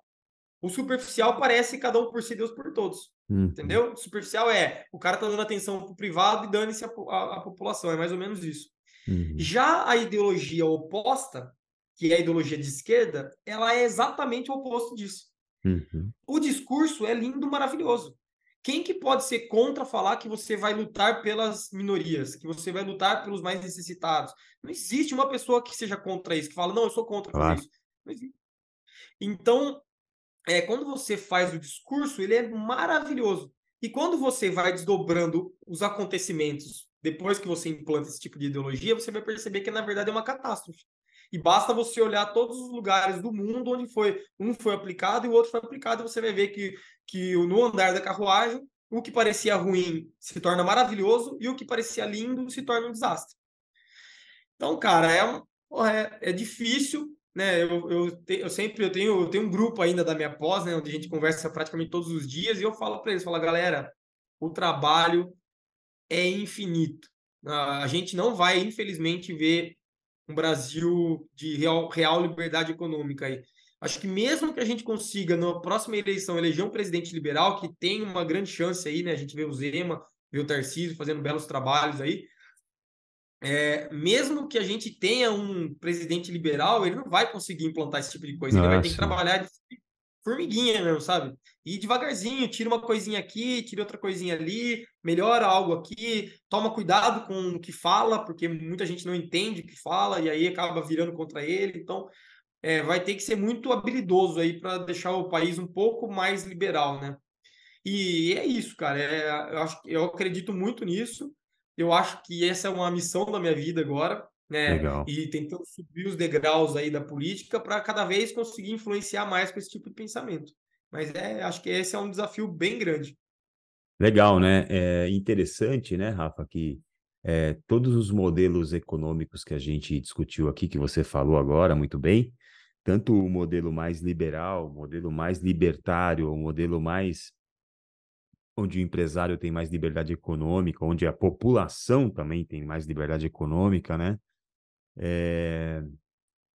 Speaker 2: O superficial parece cada um por si, Deus por todos. Uhum. Entendeu? O superficial é o cara tá dando atenção pro privado e dane-se a, a, a, população. É mais ou menos isso. Uhum. Já a ideologia oposta, que é a ideologia de esquerda, ela é exatamente o oposto disso. Uhum. O discurso é lindo, maravilhoso. Quem que pode ser contra falar que você vai lutar pelas minorias, que você vai lutar pelos mais necessitados? Não existe uma pessoa que seja contra isso, que fala, não, eu sou contra claro. isso. Não existe. Então, é, quando você faz o discurso, ele é maravilhoso. E quando você vai desdobrando os acontecimentos, depois que você implanta esse tipo de ideologia, você vai perceber que na verdade é uma catástrofe. E basta você olhar todos os lugares do mundo onde foi um foi aplicado e o outro foi aplicado, e você vai ver que, que no andar da carruagem, o que parecia ruim se torna maravilhoso e o que parecia lindo se torna um desastre. Então, cara, é, é, é difícil, né? Eu, eu, te, eu sempre eu tenho, eu tenho um grupo ainda da minha pós, né? Onde a gente conversa praticamente todos os dias e eu falo para eles, falo, galera, o trabalho é infinito. A gente não vai, infelizmente, ver um Brasil de real, real liberdade econômica aí. Acho que mesmo que a gente consiga, na próxima eleição, eleger um presidente liberal, que tem uma grande chance aí, né? A gente vê o Zema, ver o Tarcísio fazendo belos trabalhos aí. É, mesmo que a gente tenha um presidente liberal, ele não vai conseguir implantar esse tipo de coisa. Ele vai ter que trabalhar de formiguinha mesmo, sabe? E devagarzinho, tira uma coisinha aqui, tira outra coisinha ali, melhora algo aqui, toma cuidado com o que fala, porque muita gente não entende o que fala e aí acaba virando contra ele. Então, é, vai ter que ser muito habilidoso aí para deixar o país um pouco mais liberal, né? E é isso, cara. É, eu, acho, eu acredito muito nisso. Eu acho que essa é uma missão da minha vida agora, né?
Speaker 1: Legal.
Speaker 2: E tentando subir os degraus aí da política para cada vez conseguir influenciar mais com esse tipo de pensamento. Mas é, acho que esse é um desafio bem grande.
Speaker 1: Legal, né? É interessante, né, Rafa, que é, todos os modelos econômicos que a gente discutiu aqui, que você falou agora muito bem, tanto o modelo mais liberal, o modelo mais libertário, o modelo mais onde o empresário tem mais liberdade econômica, onde a população também tem mais liberdade econômica, né? É...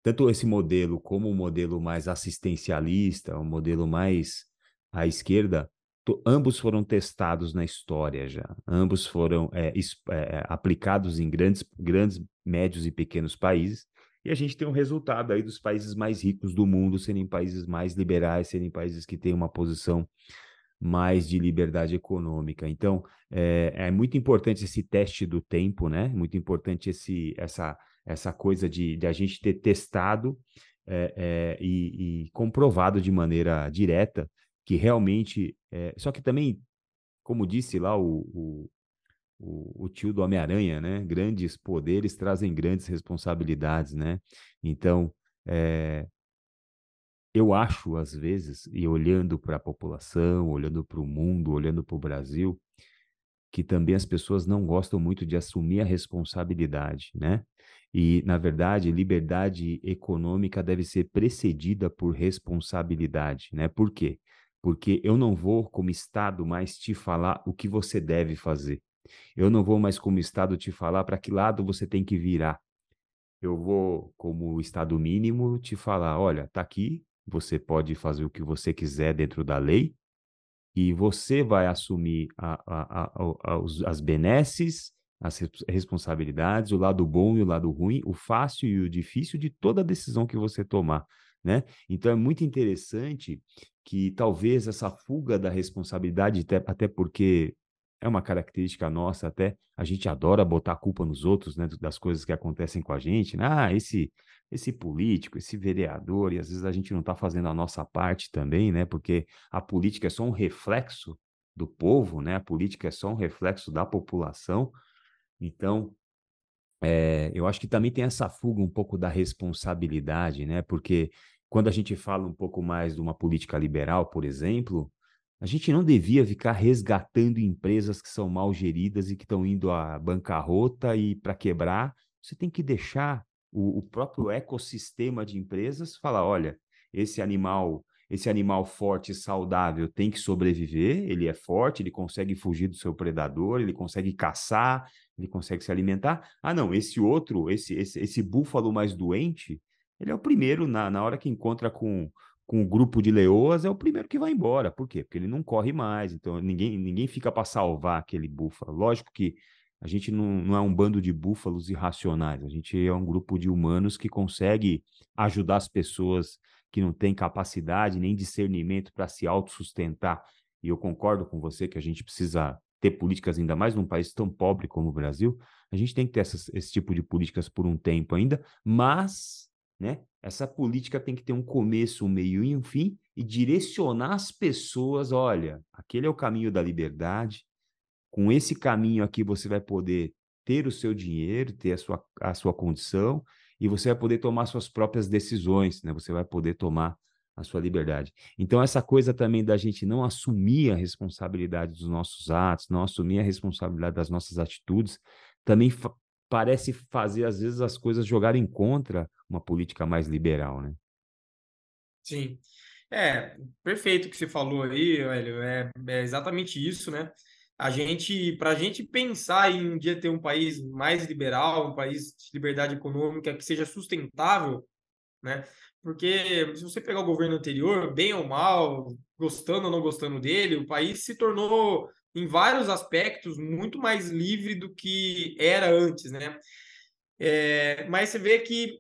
Speaker 1: Tanto esse modelo como o modelo mais assistencialista, o modelo mais à esquerda, ambos foram testados na história já. Ambos foram é, é, aplicados em grandes, grandes, médios e pequenos países. E a gente tem um resultado aí dos países mais ricos do mundo serem países mais liberais, serem países que têm uma posição mais de liberdade econômica. Então, é, é, muito importante esse teste do tempo, né? Muito importante esse, essa, essa coisa de, de a gente ter testado é, é, e, e, comprovado de maneira direta que realmente. só que também, como disse lá o, o, o, o tio do Homem-Aranha, né? Grandes poderes trazem grandes responsabilidades, né? Então, é, eu acho, às vezes, e olhando para a população, olhando para o mundo, olhando para o Brasil, que também as pessoas não gostam muito de assumir a responsabilidade, né? E, na verdade, liberdade econômica deve ser precedida por responsabilidade, né? Por quê? Porque eu não vou, como Estado, mais te falar o que você deve fazer. Eu não vou mais, como Estado, te falar para que lado você tem que virar. Eu vou, como Estado mínimo, te falar: olha, tá aqui, você pode fazer o que você quiser dentro da lei e você vai assumir a, a, a, as benesses, as responsabilidades, o lado bom e o lado ruim, o fácil e o difícil de toda decisão que você tomar. Né? Então é muito interessante que talvez essa fuga da responsabilidade, até, porque é uma característica nossa até, a gente adora botar a culpa nos outros, né, das coisas que acontecem com a gente, né? ah, esse esse político, esse vereador, e às vezes a gente não está fazendo a nossa parte também, né? Porque a política é só um reflexo do povo, né? A política é só um reflexo da população. Então, é, eu acho que também tem essa fuga um pouco da responsabilidade, né? Porque quando a gente fala um pouco mais de uma política liberal, por exemplo, a gente não devia ficar resgatando empresas que são mal geridas e que estão indo à bancarrota e para quebrar, você tem que deixar o, o próprio ecossistema de empresas falar, olha, esse animal esse animal forte e saudável tem que sobreviver, ele é forte, ele consegue fugir do seu predador, ele consegue caçar, ele consegue se alimentar. Ah, não, esse outro, esse, esse, esse búfalo mais doente, ele é o primeiro, na, na hora que encontra com, com o grupo de leoas, é o primeiro que vai embora. Por quê? Porque ele não corre mais, então ninguém, ninguém fica para salvar aquele búfalo. Lógico que a gente não, não é um bando de búfalos irracionais, a gente é um grupo de humanos que consegue ajudar as pessoas que não têm capacidade nem discernimento para se autossustentar. E eu concordo com você que a gente precisa ter políticas, ainda mais num país tão pobre como o Brasil, a gente tem que ter essas, esse tipo de políticas por um tempo ainda, mas né, essa política tem que ter um começo, um meio e um fim, e direcionar as pessoas, olha, aquele é o caminho da liberdade, com esse caminho aqui você vai poder ter o seu dinheiro, ter a sua, a sua condição e você vai poder tomar suas próprias decisões, né? Você vai poder tomar a sua liberdade. Então, essa coisa também da gente não assumir a responsabilidade dos nossos atos, não assumir a responsabilidade das nossas atitudes, também fa parece fazer, às vezes, as coisas jogarem contra uma política mais liberal, né?
Speaker 2: Sim. É, perfeito o que você falou aí, velho. É, é exatamente isso, né? A gente, para a gente pensar em um dia ter um país mais liberal, um país de liberdade econômica que seja sustentável, né? Porque se você pegar o governo anterior, bem ou mal, gostando ou não gostando dele, o país se tornou em vários aspectos, muito mais livre do que era antes, né? É, mas você vê que,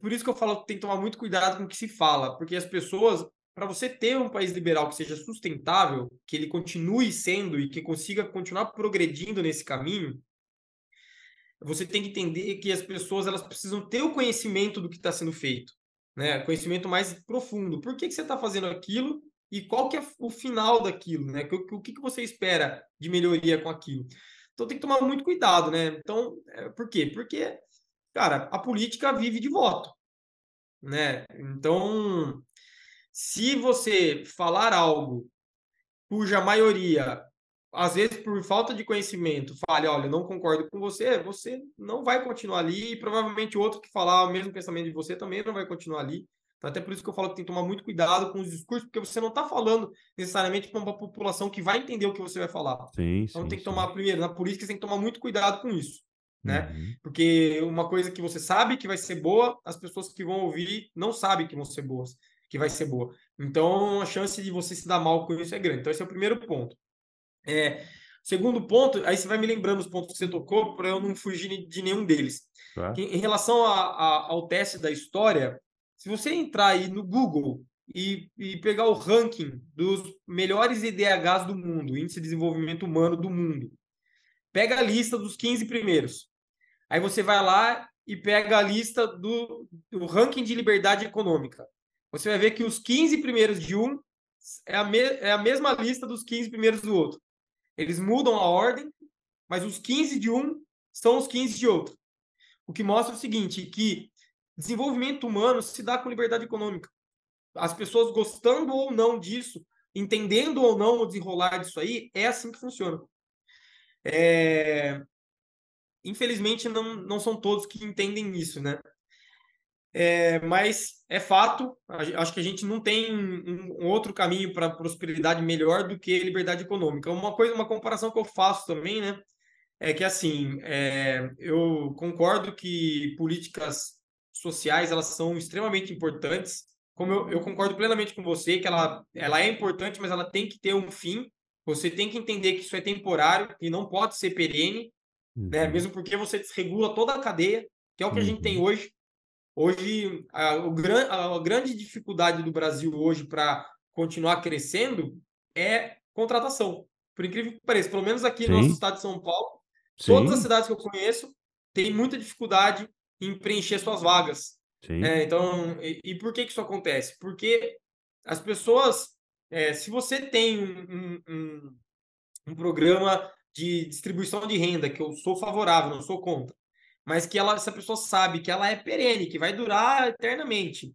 Speaker 2: por isso que eu falo tem que tomar muito cuidado com o que se fala, porque as pessoas, para você ter um país liberal que seja sustentável, que ele continue sendo e que consiga continuar progredindo nesse caminho, você tem que entender que as pessoas elas precisam ter o conhecimento do que está sendo feito, né? Conhecimento mais profundo. Por que, que você está fazendo aquilo e qual que é o final daquilo, né? O, que, que você espera de melhoria com aquilo? Então tem que tomar muito cuidado, né? Então, é, por quê? Porque, cara, a política vive de voto, né? Então, se você falar algo cuja maioria às vezes, por falta de conhecimento, fale, olha, não concordo com você, você não vai continuar ali, e provavelmente outro que falar o mesmo pensamento de você também não vai continuar ali. Então, até por isso que eu falo que tem que tomar muito cuidado com os discursos, porque você não está falando necessariamente para uma população que vai entender o que você vai falar.
Speaker 1: Sim,
Speaker 2: então
Speaker 1: sim,
Speaker 2: tem que
Speaker 1: sim.
Speaker 2: tomar, primeiro, na política você tem que tomar muito cuidado com isso. Né?
Speaker 1: Uhum.
Speaker 2: Porque uma coisa que você sabe que vai ser boa, as pessoas que vão ouvir não sabem que vão ser boas, que vai ser boa. Então a chance de você se dar mal com isso é grande. Então esse é o primeiro ponto. É, segundo ponto, aí você vai me lembrando os pontos que você tocou para eu não fugir de nenhum deles.
Speaker 1: Tá.
Speaker 2: Em, em relação a, a, ao teste da história, se você entrar aí no Google e, e, pegar o ranking dos melhores IDHs do mundo, Índice de Desenvolvimento Humano do mundo, pega a lista dos 15 primeiros. Aí você vai lá e pega a lista do, do ranking de liberdade econômica. Você vai ver que os 15 primeiros de um é a, me, é a mesma lista dos 15 primeiros do outro. Eles mudam a ordem, mas os 15 de um são os 15 de outro. O que mostra o seguinte, que desenvolvimento humano se dá com liberdade econômica. As pessoas gostando ou não disso, entendendo ou não o desenrolar disso aí, é assim que funciona. É... Infelizmente, não, não são todos que entendem isso, né? É, mas é fato, acho que a gente não tem um, outro caminho para prosperidade melhor do que liberdade econômica. Uma coisa, uma comparação que eu faço também, né, é que assim, é, eu concordo que políticas sociais elas são extremamente importantes. Como eu, eu concordo plenamente com você que ela, ela é importante, mas ela tem que ter um fim. Você tem que entender que isso é temporário e não pode ser perene, uhum. né? Mesmo porque você desregula toda a cadeia, que é o que uhum. a gente tem uhum. hoje. Hoje, a, a, a grande dificuldade do Brasil hoje para continuar crescendo é contratação. Por incrível que pareça, pelo menos aqui Sim. no nosso estado de São Paulo, Sim. todas as cidades que eu conheço têm muita dificuldade em preencher suas vagas. É, então, e, e, por que, que isso acontece? Porque as pessoas, é, se você tem um, um, um programa de distribuição de renda, que eu sou favorável, não sou contra, mas que ela, essa pessoa sabe que ela é perene, que vai durar eternamente.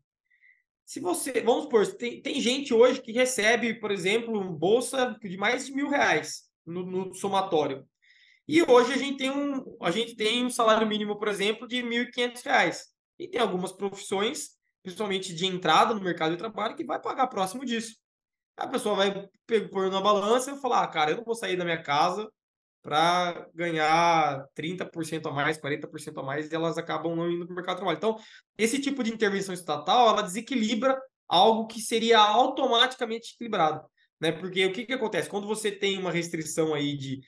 Speaker 2: Se você, vamos supor, tem, tem gente hoje que recebe, por exemplo, bolsa de mais de mil reais no, no somatório. E hoje a gente tem um, a gente tem um salário mínimo, por exemplo, de R$ reais. E tem algumas profissões, principalmente de entrada no mercado de trabalho, que vai pagar próximo disso. A pessoa vai pôr na balança e falar: ah, cara, eu não vou sair da minha casa para ganhar 30% a mais, 40% a mais, e elas acabam não indo para o mercado de trabalho. Então, esse tipo de intervenção estatal, ela desequilibra algo que seria automaticamente equilibrado. Né? Porque o que, que acontece? Quando você tem uma restrição aí de.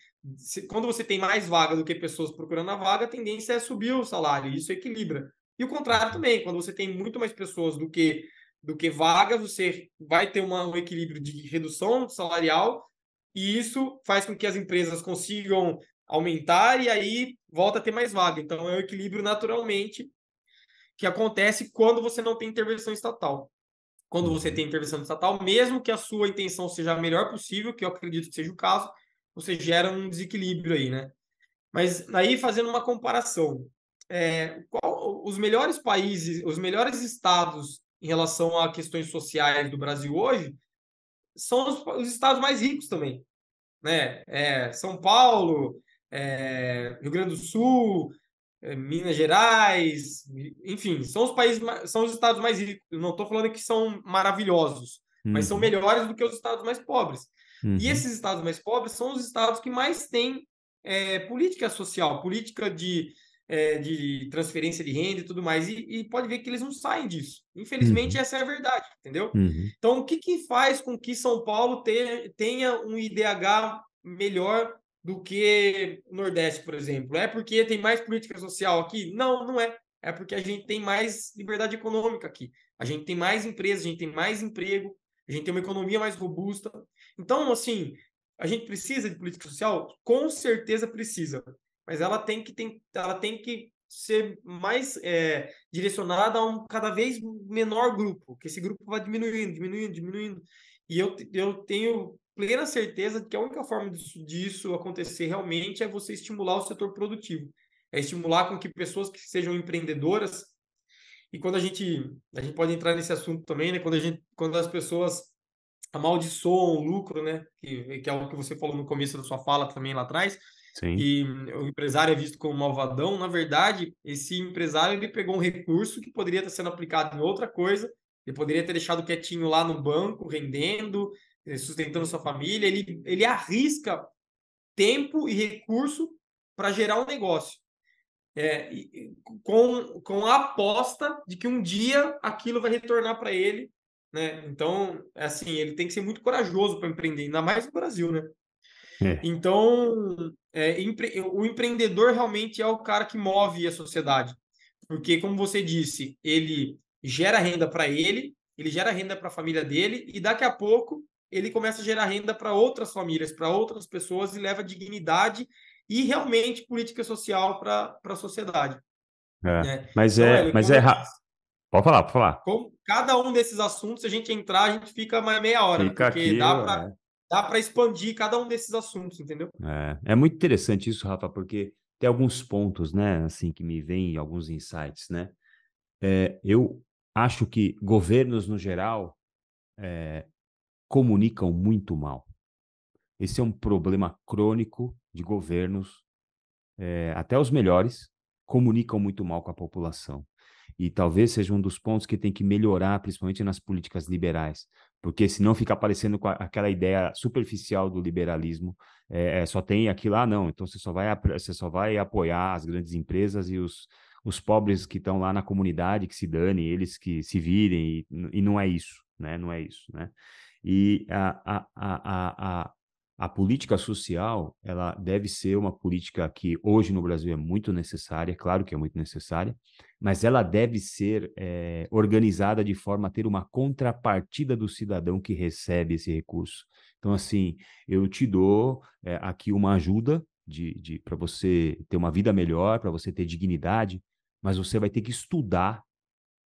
Speaker 2: Quando você tem mais vaga do que pessoas procurando a vaga, a tendência é subir o salário, isso equilibra. E o contrário também, quando você tem muito mais pessoas do que do que vagas, você vai ter uma, um equilíbrio de redução salarial e isso faz com que as empresas consigam aumentar e aí volta a ter mais vaga. Então é o equilíbrio naturalmente que acontece quando você não tem intervenção estatal. Quando você uhum. tem intervenção estatal, mesmo que a sua intenção seja a melhor possível, que eu acredito que seja o caso, você gera um desequilíbrio aí, né? Mas aí fazendo uma comparação, é, qual, os melhores países, os melhores estados em relação a questões sociais do Brasil hoje são os, os estados mais ricos também. Né? É, São Paulo, é, Rio Grande do Sul, é, Minas Gerais, enfim, são os países, são os estados mais ricos. não estou falando que são maravilhosos, uhum. mas são uhum. melhores do que os estados mais pobres. Uhum. E esses estados mais pobres são os estados que mais têm é, política social, política de é, de transferência de renda e tudo mais, e, e, pode ver que eles não saem disso. Infelizmente, uhum. essa é a verdade, entendeu? Uhum. Então, o que, que faz com que São Paulo tenha um IDH melhor do que Nordeste, por exemplo. É porque tem mais política social aqui? Não, não é. É porque a gente tem mais liberdade econômica aqui. A gente tem mais empresas, a gente tem mais emprego, a gente tem uma economia mais robusta. Então, assim, a gente precisa de política social? Com certeza precisa. Mas ela tem que, tem, ela tem que ser mais é, direcionada a um cada vez menor grupo, que esse grupo vai diminuindo, diminuindo, diminuindo. E eu, eu tenho plena certeza de que a única forma disso, disso acontecer realmente é você estimular o setor produtivo. É estimular com que pessoas que sejam empreendedoras e quando a gente a gente pode entrar nesse assunto também, né? Quando a gente quando as pessoas amaldiçoam o lucro, né? Que, que é o que você falou no começo da sua fala também lá atrás, Sim. E o empresário é visto como malvadão. Na verdade, esse empresário ele pegou um recurso que poderia estar sendo aplicado em outra coisa. Ele poderia ter deixado quietinho lá no banco, rendendo, eh, sustentando sua família. Ele, ele arrisca tempo e recurso para gerar um negócio. É, com, com a aposta de que um dia aquilo vai retornar para ele. Né? Então, assim, ele tem que ser muito corajoso para empreender, ainda mais no Brasil, né? É. Então, é, empre... o empreendedor realmente é o cara que move a sociedade. Porque, como você disse, ele gera renda para ele, ele gera renda para a família dele, e daqui a pouco ele começa a gerar renda para outras famílias, para outras pessoas, e leva dignidade e realmente política social para a sociedade.
Speaker 1: É, né? Mas então, é, mas é errado. Pode falar, pode falar.
Speaker 2: Com cada um desses assuntos, se a gente entrar, a gente fica mais meia hora, fica né? porque aqui, dá para é dá para expandir cada um desses assuntos, entendeu?
Speaker 1: É, é muito interessante isso, Rafa, porque tem alguns pontos, né, assim, que me vêm, alguns insights, né? É, eu acho que governos, no geral, é, comunicam muito mal. Esse é um problema crônico de governos, é, até os melhores comunicam muito mal com a população. E talvez seja um dos pontos que tem que melhorar, principalmente nas políticas liberais, porque senão fica aparecendo com aquela ideia superficial do liberalismo, é, só tem aquilo, ah, não, então você só vai, você só vai apoiar as grandes empresas e os, os pobres que estão lá na comunidade, que se dane, eles que se virem, e, e não é isso, né? Não é isso, né? E a, a, a, a, a política social, ela deve ser uma política que hoje no Brasil é muito necessária, claro que é muito necessária, mas ela deve ser é, organizada de forma a ter uma contrapartida do cidadão que recebe esse recurso. Então, assim, eu te dou é, aqui uma ajuda de, de para você ter uma vida melhor, para você ter dignidade, mas você vai ter que estudar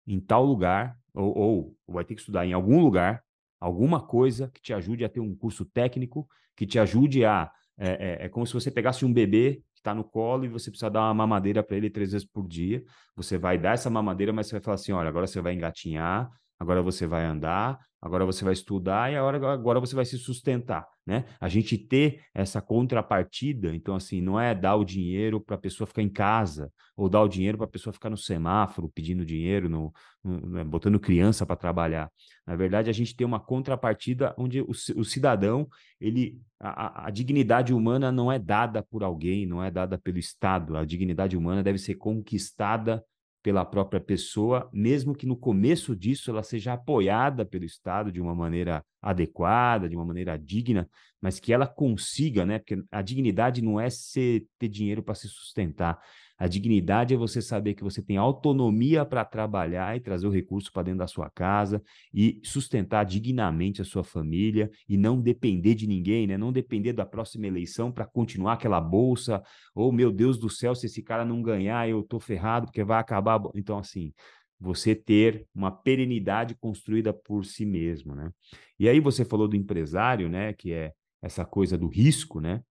Speaker 1: em tal lugar, ou, ou vai ter que estudar em algum lugar, alguma coisa que te ajude a ter um curso técnico que te ajude a. É, é, é como se você pegasse um bebê que está no colo e você precisa dar uma mamadeira para ele três vezes por dia. Você vai dar essa mamadeira, mas você vai falar assim: olha, agora você vai engatinhar, agora você vai andar, agora você vai estudar e agora, agora você vai se sustentar, né? A gente ter essa contrapartida, então assim, não é dar o dinheiro para a pessoa ficar em casa ou dar o dinheiro para a pessoa ficar no semáforo pedindo dinheiro, no, no né, botando criança para trabalhar. Na verdade, a gente tem uma contrapartida onde o, o cidadão, ele a, a, dignidade humana não é dada por alguém, não é dada pelo Estado. A dignidade humana deve ser conquistada pela própria pessoa, mesmo que no começo disso ela seja apoiada pelo Estado de uma maneira adequada, de uma maneira digna, mas que ela consiga, né? Porque a dignidade não é ser, ter dinheiro para se sustentar. A dignidade é você saber que você tem autonomia para trabalhar e trazer o recurso para dentro da sua casa e sustentar dignamente a sua família e não depender de ninguém, né? Não depender da próxima eleição para continuar aquela bolsa. Ou, oh, meu Deus do céu, se esse cara não ganhar, eu tô ferrado porque vai acabar. Então, assim, você ter uma perenidade construída por si mesmo, né? E aí você falou do empresário, né? Que é essa coisa do risco, né?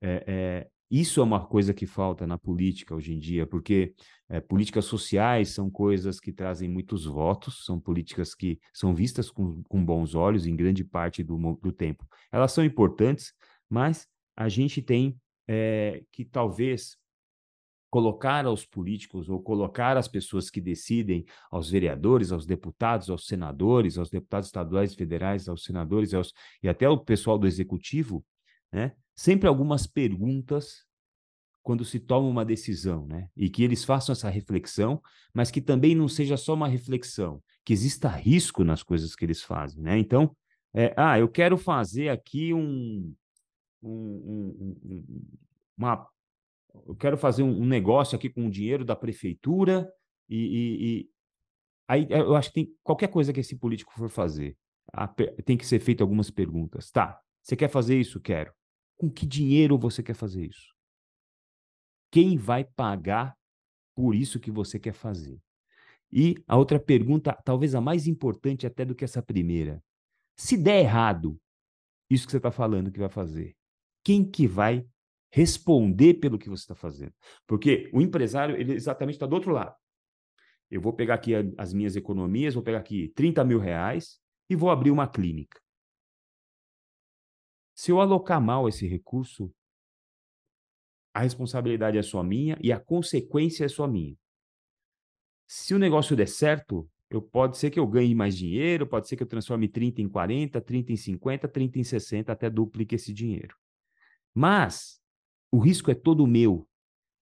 Speaker 1: É, é, isso é uma coisa que falta na política hoje em dia, porque é, políticas sociais são coisas que trazem muitos votos, são políticas que são vistas com, com bons olhos em grande parte do, do tempo. Elas são importantes, mas a gente tem é, que talvez colocar aos políticos ou colocar as pessoas que decidem, aos vereadores, aos deputados, aos senadores, aos deputados estaduais e federais, aos senadores aos, e até o pessoal do executivo, né, sempre algumas perguntas quando se toma uma decisão, né? E que eles façam essa reflexão, mas que também não seja só uma reflexão, que exista risco nas coisas que eles fazem, né? Então, é, ah, eu quero fazer aqui um, um, um, uma. Eu quero fazer um, negócio aqui com o dinheiro da prefeitura e, e, e, aí eu acho que tem qualquer coisa que esse político for fazer, a, tem que ser feita algumas perguntas. Tá? Você quer fazer isso? Quero. Com que dinheiro você quer fazer isso? Quem vai pagar por isso que você quer fazer? E a outra pergunta, talvez a mais importante até do que essa primeira. Se der errado, isso que você está falando que vai fazer, quem que vai responder pelo que você está fazendo? Porque o empresário, ele exatamente está do outro lado. Eu vou pegar aqui as minhas economias, vou pegar aqui 30 mil reais e vou abrir uma clínica. Se eu alocar mal esse recurso, a responsabilidade é só minha e a consequência é só minha. Se o negócio der certo, eu pode ser que eu ganhe mais dinheiro, pode ser que eu transforme 30 em 40, 30 em 50, 30 em 60, até duplique esse dinheiro. Mas o risco é todo meu.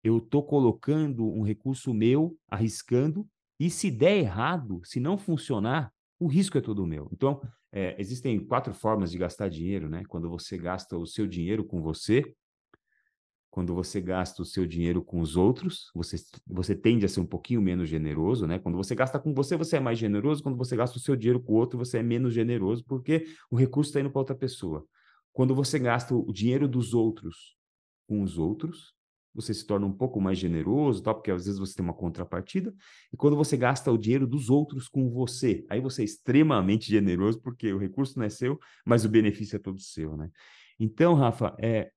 Speaker 1: Eu estou colocando um recurso meu, arriscando, e se der errado, se não funcionar, o risco é todo meu. Então, é, existem quatro formas de gastar dinheiro, né? Quando você gasta o seu dinheiro com você, quando você gasta o seu dinheiro com os outros, você, você tende a ser um pouquinho menos generoso, né? Quando você gasta com você, você é mais generoso. Quando você gasta o seu dinheiro com o outro, você é menos generoso, porque o recurso está indo para outra pessoa. Quando você gasta o dinheiro dos outros com os outros, você se torna um pouco mais generoso, tal, porque às vezes você tem uma contrapartida. E quando você gasta o dinheiro dos outros com você, aí você é extremamente generoso, porque o recurso não é seu, mas o benefício é todo seu, né? Então, Rafa, é,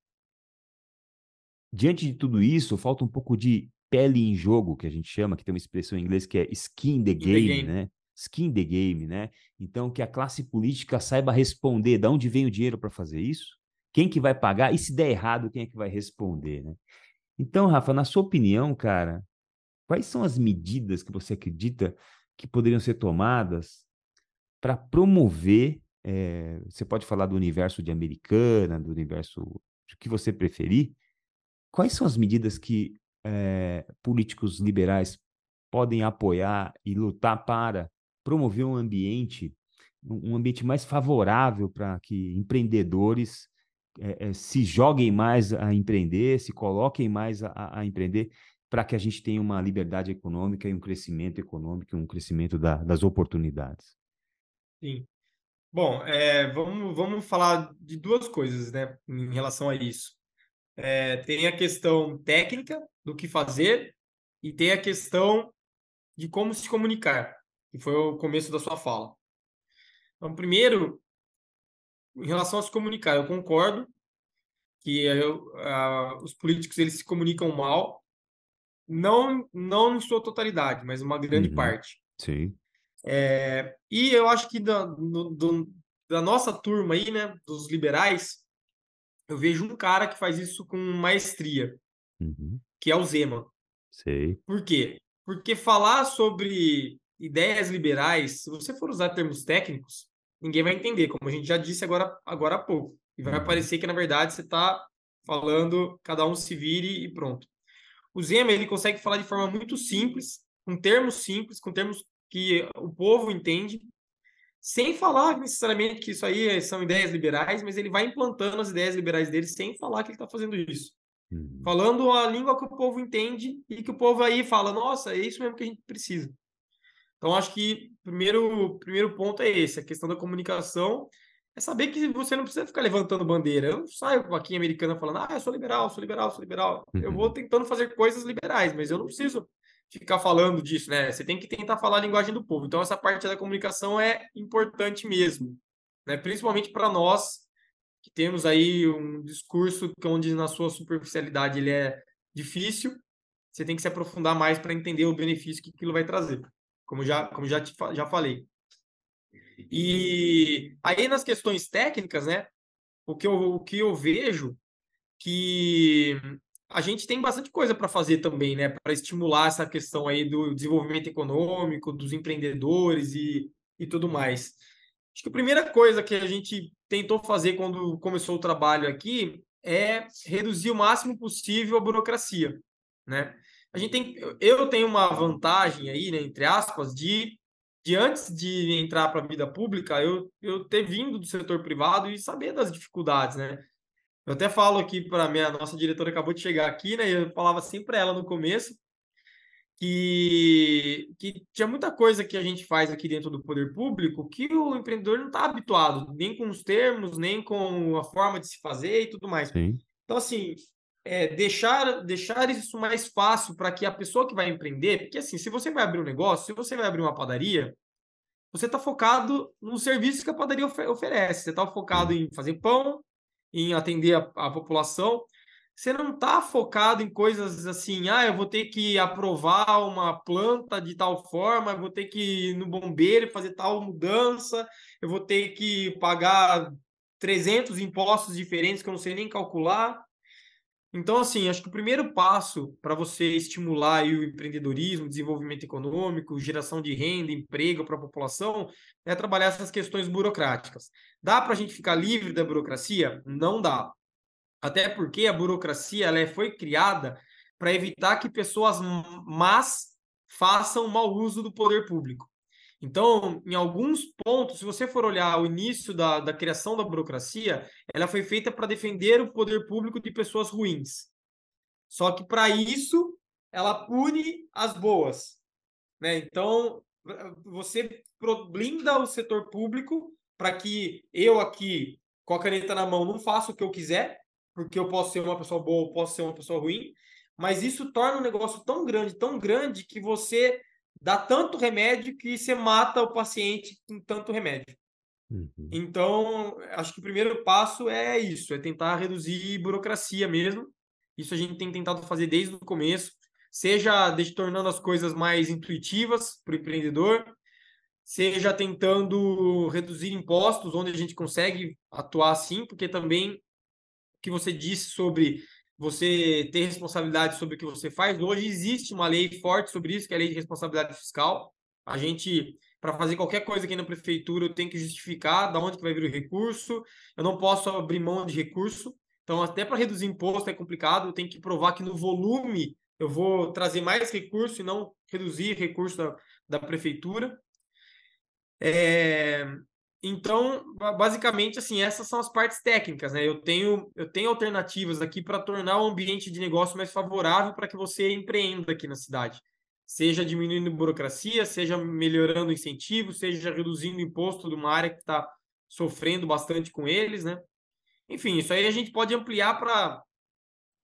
Speaker 1: Diante de tudo isso, falta um pouco de pele em jogo, que a gente chama, que tem uma expressão em inglês que é skin the game, the game. né? Skin the game, né? Então, que a classe política saiba responder de onde vem o dinheiro para fazer isso, quem que vai pagar e se der errado, quem é que vai responder, né? Então, Rafa, na sua opinião, cara, quais são as medidas que você acredita que poderiam ser tomadas para promover, é, você pode falar do universo de Americana, do universo o que você preferir, Quais são as medidas que é, políticos liberais podem apoiar e lutar para promover um ambiente, um ambiente mais favorável para que empreendedores é, é, se joguem mais a empreender, se coloquem mais a, a empreender, para que a gente tenha uma liberdade econômica e um crescimento econômico, um crescimento da, das oportunidades.
Speaker 2: Sim. Bom, é, vamos, vamos falar de duas coisas né, em relação a isso. É, tem a questão técnica do que fazer e tem a questão de como se comunicar, que foi o começo da sua fala. Então, primeiro, em relação a se comunicar, eu concordo que eu, uh, os políticos eles se comunicam mal, não não em sua totalidade, mas uma grande uhum. parte.
Speaker 1: Sim.
Speaker 2: É, e eu acho que da, do, da nossa turma aí, né, dos liberais, eu vejo um cara que faz isso com maestria, uhum. que é o Zema.
Speaker 1: Sei.
Speaker 2: Por quê? Porque falar sobre ideias liberais, se você for usar termos técnicos, ninguém vai entender, como a gente já disse agora, agora há pouco. E vai parecer que, na verdade, você está falando, cada um se vire e pronto. O Zema, ele consegue falar de forma muito simples, com termos simples, com termos que o povo entende, sem falar necessariamente que isso aí são ideias liberais, mas ele vai implantando as ideias liberais dele sem falar que ele está fazendo isso. Uhum. Falando a língua que o povo entende e que o povo aí fala, nossa, é isso mesmo que a gente precisa. Então, acho que o primeiro, primeiro ponto é esse, a questão da comunicação é saber que você não precisa ficar levantando bandeira. Eu não saio aqui em americana falando, ah, eu sou liberal, sou liberal, sou liberal. Uhum. Eu vou tentando fazer coisas liberais, mas eu não preciso ficar falando disso, né? Você tem que tentar falar a linguagem do povo. Então, essa parte da comunicação é importante mesmo, né? Principalmente para nós que temos aí um discurso que onde na sua superficialidade ele é difícil, você tem que se aprofundar mais para entender o benefício que aquilo vai trazer, como já como já te, já falei. E aí nas questões técnicas, né? O que eu, o que eu vejo que a gente tem bastante coisa para fazer também, né? Para estimular essa questão aí do desenvolvimento econômico, dos empreendedores e, e tudo mais. Acho que a primeira coisa que a gente tentou fazer quando começou o trabalho aqui é reduzir o máximo possível a burocracia, né? A gente tem, eu tenho uma vantagem aí, né, entre aspas, de, de antes de entrar para a vida pública, eu, eu ter vindo do setor privado e saber das dificuldades, né? Eu até falo aqui para minha nossa diretora acabou de chegar aqui, né? Eu falava assim para ela no começo que, que tinha muita coisa que a gente faz aqui dentro do poder público que o empreendedor não está habituado, nem com os termos, nem com a forma de se fazer e tudo mais.
Speaker 1: Sim.
Speaker 2: Então, assim, é, deixar, deixar isso mais fácil para que a pessoa que vai empreender, porque assim, se você vai abrir um negócio, se você vai abrir uma padaria, você está focado no serviço que a padaria oferece. Você está focado em fazer pão, em atender a, a população. Você não está focado em coisas assim, ah, eu vou ter que aprovar uma planta de tal forma, eu vou ter que ir no bombeiro fazer tal mudança, eu vou ter que pagar 300 impostos diferentes que eu não sei nem calcular. Então, assim, acho que o primeiro passo para você estimular o empreendedorismo, desenvolvimento econômico, geração de renda, emprego para a população, é trabalhar essas questões burocráticas. Dá para a gente ficar livre da burocracia? Não dá. Até porque a burocracia ela é, foi criada para evitar que pessoas más façam mau uso do poder público. Então, em alguns pontos, se você for olhar o início da, da criação da burocracia, ela foi feita para defender o poder público de pessoas ruins. Só que, para isso, ela pune as boas. Né? Então, você blinda o setor público para que eu aqui, com a caneta na mão, não faça o que eu quiser, porque eu posso ser uma pessoa boa ou posso ser uma pessoa ruim, mas isso torna o um negócio tão grande, tão grande, que você dá tanto remédio que você mata o paciente com tanto remédio. Uhum. Então, acho que o primeiro passo é isso, é tentar reduzir burocracia mesmo. Isso a gente tem tentado fazer desde o começo, seja tornando as coisas mais intuitivas para o empreendedor, seja tentando reduzir impostos onde a gente consegue atuar assim, porque também o que você disse sobre você ter responsabilidade sobre o que você faz. Hoje existe uma lei forte sobre isso, que é a lei de responsabilidade fiscal. A gente, para fazer qualquer coisa aqui na prefeitura, eu tenho que justificar de onde que vai vir o recurso. Eu não posso abrir mão de recurso. Então, até para reduzir imposto é complicado. Eu tenho que provar que no volume eu vou trazer mais recurso e não reduzir recurso da, da prefeitura. É, então, basicamente, assim, essas são as partes técnicas, né? Eu tenho, eu tenho alternativas aqui para tornar o ambiente de negócio mais favorável para que você empreenda aqui na cidade. Seja diminuindo burocracia, seja melhorando incentivos, seja reduzindo o imposto de uma área que está sofrendo bastante com eles, né? Enfim, isso aí a gente pode ampliar para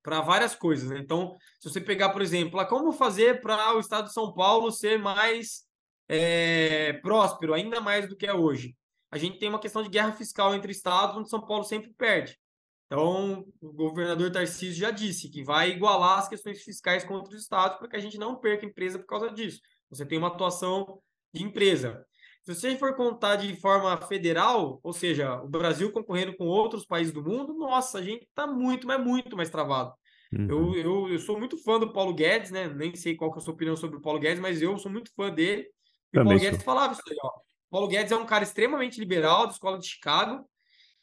Speaker 2: para várias coisas, né? Então, se você pegar, por exemplo, ah, como fazer para o estado de São Paulo ser mais é, próspero, ainda mais do que é hoje? A gente tem uma questão de guerra fiscal entre estados, onde São Paulo sempre perde. Então, o governador Tarcísio já disse que vai igualar as questões fiscais com outros estados para que a gente não perca empresa por causa disso. Você tem uma atuação de empresa. Se você for contar de forma federal, ou seja, o Brasil concorrendo com outros países do mundo, nossa, a gente está muito, mas muito mais travado. Uhum. Eu, eu, eu sou muito fã do Paulo Guedes, né? Nem sei qual que é a sua opinião sobre o Paulo Guedes, mas eu sou muito fã dele. E o Paulo sou. Guedes falava isso aí, ó. Paulo Guedes é um cara extremamente liberal da escola de Chicago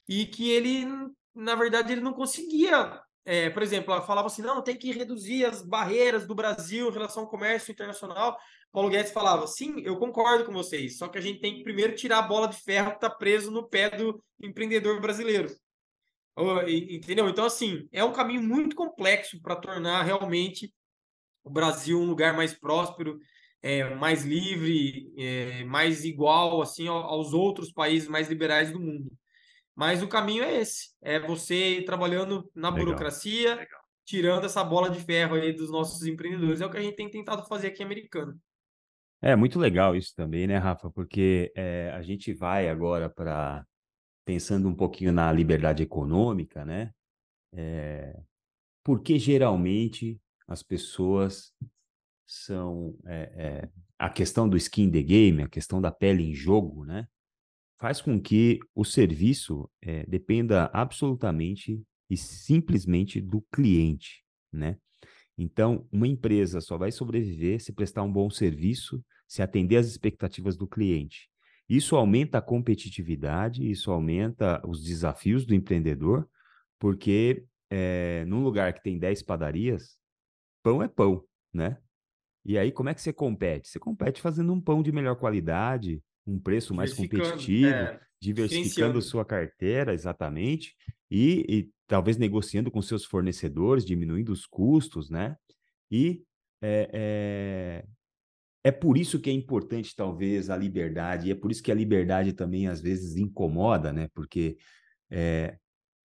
Speaker 2: e que ele, na verdade, ele não conseguia. É, por exemplo, falava assim: não, tem que reduzir as barreiras do Brasil em relação ao comércio internacional. Paulo Guedes falava: sim, eu concordo com vocês, só que a gente tem que primeiro tirar a bola de ferro que está preso no pé do empreendedor brasileiro. Entendeu? Então, assim, é um caminho muito complexo para tornar realmente o Brasil um lugar mais próspero é, mais livre, é, mais igual assim aos outros países mais liberais do mundo. Mas o caminho é esse: é você trabalhando na Legal. burocracia, Legal. tirando essa bola de ferro aí dos nossos empreendedores. É o que a gente tem tentado fazer aqui Americano.
Speaker 1: É muito legal isso também, né, Rafa? Porque é, a gente vai agora para pensando um pouquinho na liberdade econômica, né? É, porque geralmente as pessoas são é, é, a questão do skin the game, a questão da pele em jogo, né? Faz com que o serviço é, dependa absolutamente e simplesmente do cliente, né? Então, uma empresa só vai sobreviver se prestar um bom serviço, se atender às expectativas do cliente. Isso aumenta a competitividade, isso aumenta os desafios do empreendedor, porque é, num lugar que tem 10 padarias, pão é pão, né? E aí, como é que você compete? Você compete fazendo um pão de melhor qualidade, um preço mais competitivo, é. diversificando sua carteira, exatamente, e, e, talvez negociando com seus fornecedores, diminuindo os custos, né? E é, é, é por isso que é importante, talvez, a liberdade, e é por isso que a liberdade também, às vezes, incomoda, né? Porque é,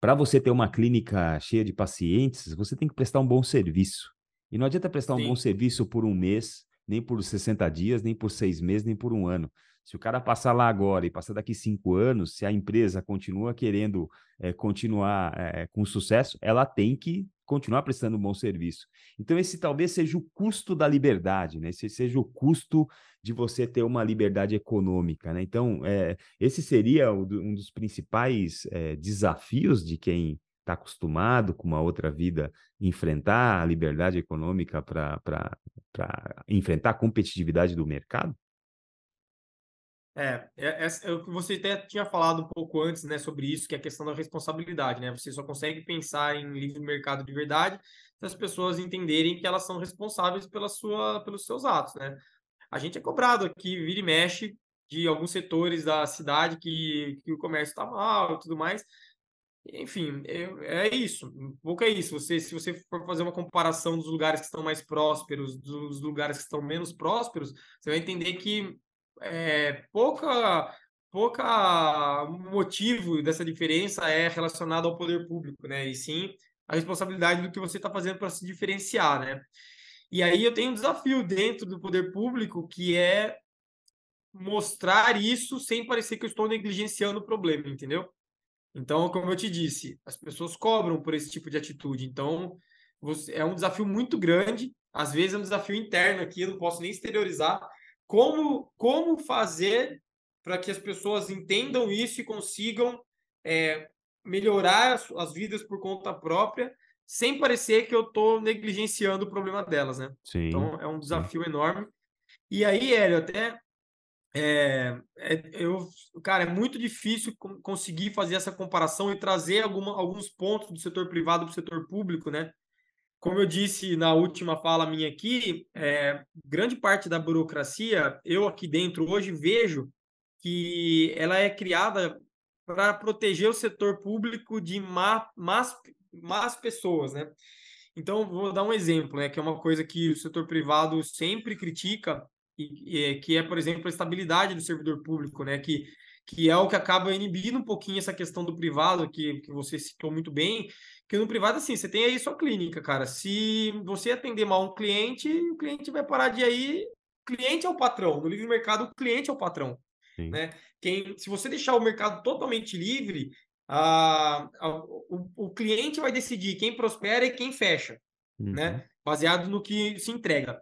Speaker 1: para você ter uma clínica cheia de pacientes, você tem que prestar um bom serviço. E não adianta prestar um Sim. bom serviço por um mês, nem por 60 dias, nem por seis meses, nem por um ano. Se o cara passar lá agora e passar daqui cinco anos, se a empresa continua querendo é, continuar é, com sucesso, ela tem que continuar prestando um bom serviço. Então, esse talvez seja o custo da liberdade, né? Esse seja o custo de você ter uma liberdade econômica, né? Então, é, esse seria um dos principais é, desafios de quem está acostumado com uma outra vida enfrentar a liberdade econômica para enfrentar a competitividade do mercado?
Speaker 2: É, é, é, você até tinha falado um pouco antes, né, sobre isso, que é a questão da responsabilidade, né? Você só consegue pensar em livre mercado de verdade se as pessoas entenderem que elas são responsáveis pela sua, pelos seus atos, né? A gente é cobrado aqui, vira e mexe, de alguns setores da cidade que, que o comércio está mal e tudo mais. Enfim, é, é isso. Um pouco é isso. Você, se você for fazer uma comparação dos lugares que estão mais prósperos, dos lugares que estão menos prósperos, você vai entender que é, pouca pouca motivo dessa diferença é relacionado ao poder público, né? E sim a responsabilidade do que você está fazendo para se diferenciar, né? E aí eu tenho um desafio dentro do poder público que é mostrar isso sem parecer que eu estou negligenciando o problema, entendeu? Então, como eu te disse, as pessoas cobram por esse tipo de atitude. Então, você, é um desafio muito grande. Às vezes é um desafio interno aqui, eu não posso nem exteriorizar, como, como fazer para que as pessoas entendam isso e consigam é, melhorar as, as, vidas por conta própria, sem parecer que eu estou negligenciando o problema delas, né? Sim, então é um desafio sim. enorme. E aí, Hélio, até é, é, eu, cara, é muito difícil conseguir fazer essa comparação e trazer alguma, alguns pontos do setor privado para o setor público, né? Como eu disse na última fala minha aqui, é, grande parte da burocracia, eu aqui dentro hoje vejo que ela é criada para proteger o setor público de má, más, más pessoas, né? Então, vou dar um exemplo, né, que é uma coisa que o setor privado sempre critica, e, e, que é, por exemplo, a estabilidade do servidor público, né, que, que é o que acaba inibindo um pouquinho essa questão do privado, que, que você citou muito bem, porque no privado, assim, você tem aí sua clínica, cara. Se você atender mal um cliente, o cliente vai parar de aí. O cliente é o patrão. No livre mercado, o cliente é o patrão. Sim. Né? Quem, se você deixar o mercado totalmente livre, a, a, o, o cliente vai decidir quem prospera e quem fecha, né? uhum. né? Baseado no que se entrega.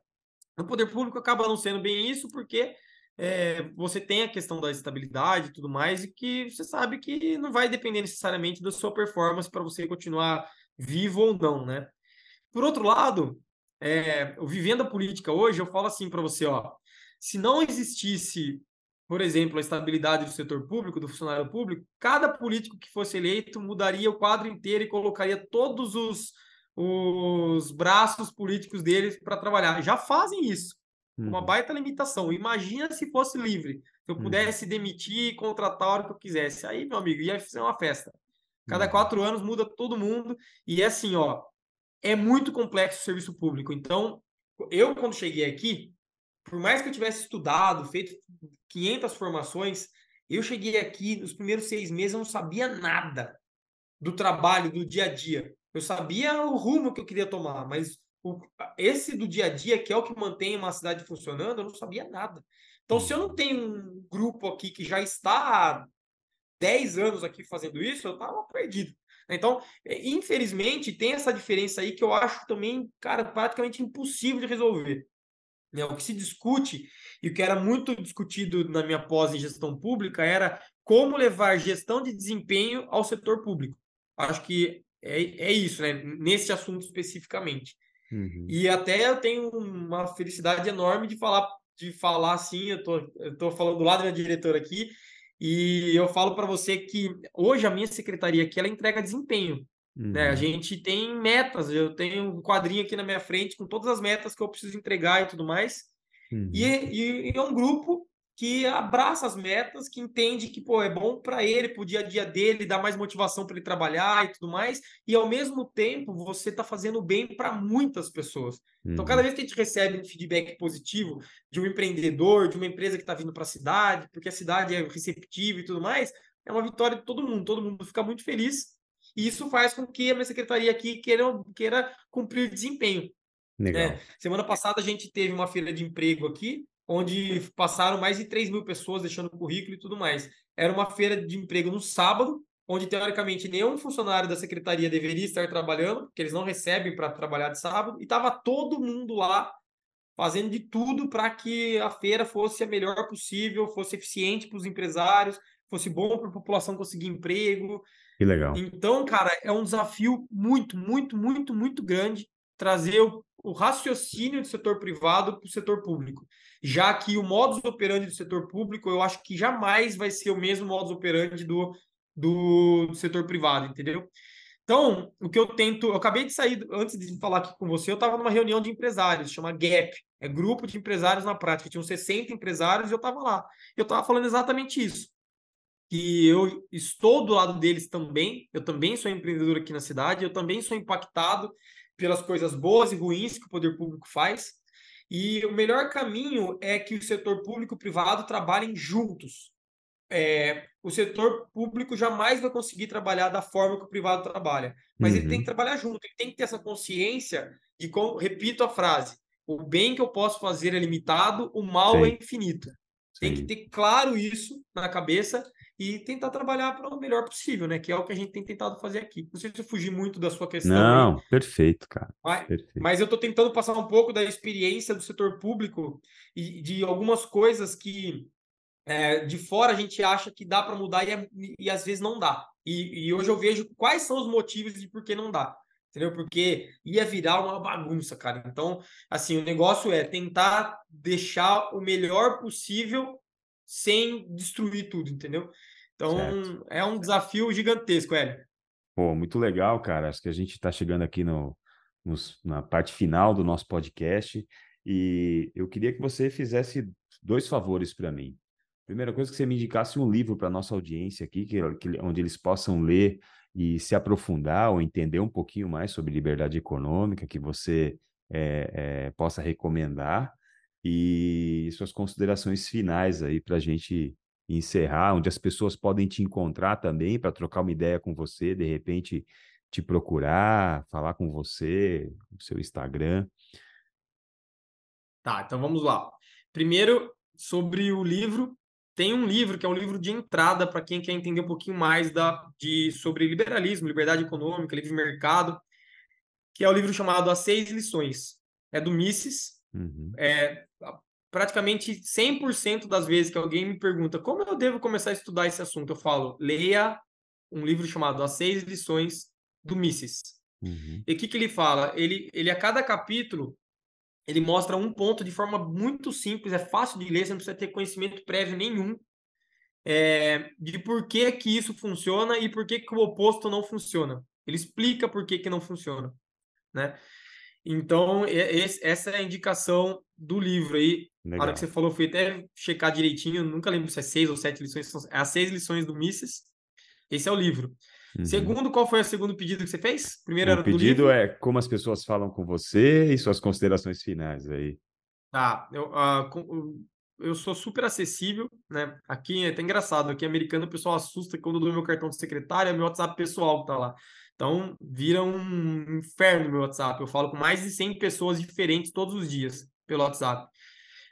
Speaker 2: No poder público acaba não sendo bem isso, porque é, você tem a questão da estabilidade e tudo mais, e que você sabe que não vai depender necessariamente da sua performance para você continuar vivo ou não, né? Por outro lado, é, vivendo a política hoje, eu falo assim para você, ó, se não existisse, por exemplo, a estabilidade do setor público, do funcionário público, cada político que fosse eleito mudaria o quadro inteiro e colocaria todos os, os braços políticos deles para trabalhar. Já fazem isso. Uma uhum. baita limitação. Imagina se fosse livre. Se eu uhum. pudesse demitir e contratar a hora que eu quisesse. Aí, meu amigo, ia ser uma festa. Cada uhum. quatro anos muda todo mundo. E é assim, ó. É muito complexo o serviço público. Então, eu, quando cheguei aqui, por mais que eu tivesse estudado, feito 500 formações, eu cheguei aqui, nos primeiros seis meses, eu não sabia nada do trabalho, do dia a dia. Eu sabia o rumo que eu queria tomar, mas o, esse do dia a dia, que é o que mantém uma cidade funcionando, eu não sabia nada. Então, se eu não tenho um grupo aqui que já está há 10 anos aqui fazendo isso, eu estava perdido. Então, é, infelizmente, tem essa diferença aí que eu acho também, cara, praticamente impossível de resolver. Né? O que se discute, e o que era muito discutido na minha pós em gestão pública, era como levar gestão de desempenho ao setor público. Acho que é, é isso, né? Nesse assunto especificamente. Uhum. E até eu tenho uma felicidade enorme de falar, de falar assim, eu tô, eu tô falando do lado da diretora aqui, e eu falo para você que hoje a minha secretaria aqui, ela entrega desempenho. Uhum. Né? A uhum. gente tem metas, eu tenho um quadrinho aqui na minha frente com todas as metas que eu preciso entregar e tudo mais. Uhum. E, e, e, é um grupo que abraça as metas, que entende que pô, é bom para ele, para o dia a dia dele, dá mais motivação para ele trabalhar e tudo mais, e ao mesmo tempo você está fazendo bem para muitas pessoas. Uhum. Então, cada uhum. vez que a gente recebe um feedback positivo de um empreendedor, de uma empresa que está vindo para a cidade, porque a cidade é receptiva e tudo mais, é uma vitória de todo mundo, todo mundo fica muito feliz, e isso faz com que a minha secretaria aqui queira, queira cumprir desempenho. Legal. Né? Semana passada a gente teve uma feira de emprego aqui, onde passaram mais de 3 mil pessoas deixando currículo e tudo mais. Era uma feira de emprego no sábado, onde teoricamente nenhum funcionário da secretaria deveria estar trabalhando, porque eles não recebem para trabalhar de sábado, e estava todo mundo lá fazendo de tudo para que a feira fosse a melhor possível, fosse eficiente para os empresários, fosse bom para a população conseguir emprego.
Speaker 1: Que legal.
Speaker 2: Então, cara, é um desafio muito, muito, muito, muito grande trazer o, o raciocínio do setor privado para o setor público. Já que o modus operandi do setor público, eu acho que jamais vai ser o mesmo modus operandi do, do, setor privado, entendeu? Então, o que eu tento, eu acabei de sair, antes de falar aqui com você, eu estava numa reunião de empresários, chama GAP, é Grupo de Empresários na Prática, tinham 60 empresários e eu estava lá. Eu estava falando exatamente isso, que eu estou do lado deles também, eu também sou empreendedor aqui na cidade, eu também sou impactado pelas coisas boas e ruins que o poder público faz. E o melhor caminho é que o setor público e privado trabalhem juntos. É, o setor público jamais vai conseguir trabalhar da forma que o privado trabalha, mas uhum. ele tem que uhum. trabalhar junto, ele tem que ter essa consciência de como, repito a frase, o bem que eu posso fazer é limitado, o mal Sim. é infinito. Tem Sim. que ter claro isso na cabeça e tentar trabalhar para o melhor possível, né? Que é o que a gente tem tentado fazer aqui. Não sei se eu fugi muito da sua questão.
Speaker 1: Não, aí, perfeito, cara.
Speaker 2: Mas,
Speaker 1: perfeito.
Speaker 2: mas eu estou tentando passar um pouco da experiência do setor público e de algumas coisas que é, de fora a gente acha que dá para mudar e, é, e, às vezes não dá. E, e, hoje eu vejo quais são os motivos de por que não dá. Entendeu? Porque ia virar uma bagunça, cara. Então, assim, o negócio é tentar deixar o melhor possível sem destruir tudo, entendeu? Então, certo. é um desafio gigantesco, Hélio.
Speaker 1: Pô, muito legal, cara. Acho que a gente está chegando aqui no, nos, na parte final do nosso podcast e eu queria que você fizesse dois favores para mim. Primeira coisa, que você me indicasse um livro para nossa audiência aqui, que, que, onde eles possam ler e se aprofundar ou entender um pouquinho mais sobre liberdade econômica, que você é, é, possa recomendar e suas considerações finais aí para a gente encerrar, onde as pessoas podem te encontrar também para trocar uma ideia com você, de repente te procurar, falar com você, o seu Instagram.
Speaker 2: Tá, então vamos lá. Primeiro, sobre o livro, tem um livro que é um livro de entrada para quem quer entender um pouquinho mais da, de, sobre liberalismo, liberdade econômica, livre mercado, que é o um livro chamado As Seis Lições. É do Mises. Uhum. É, praticamente 100% das vezes que alguém me pergunta como eu devo começar a estudar esse assunto, eu falo, leia um livro chamado As Seis Lições do Mises. Uhum. E o que, que ele fala? Ele, ele, a cada capítulo, ele mostra um ponto de forma muito simples, é fácil de ler, você não precisa ter conhecimento prévio nenhum, é, de por que, que isso funciona e por que, que o oposto não funciona. Ele explica por que, que não funciona. Né? Então, essa é a indicação do livro aí. Legal. Na hora que você falou, fui até checar direitinho, nunca lembro se é seis ou sete lições, é as seis lições do Mises. Esse é o livro. Uhum. Segundo, qual foi o segundo pedido que você fez?
Speaker 1: Primeiro o era pedido é como as pessoas falam com você e suas considerações finais aí.
Speaker 2: Tá, eu, uh, eu sou super acessível, né? Aqui é até engraçado, aqui americano o pessoal assusta quando eu dou meu cartão de secretária, meu WhatsApp pessoal tá lá. Então, vira um inferno meu WhatsApp. Eu falo com mais de 100 pessoas diferentes todos os dias pelo WhatsApp.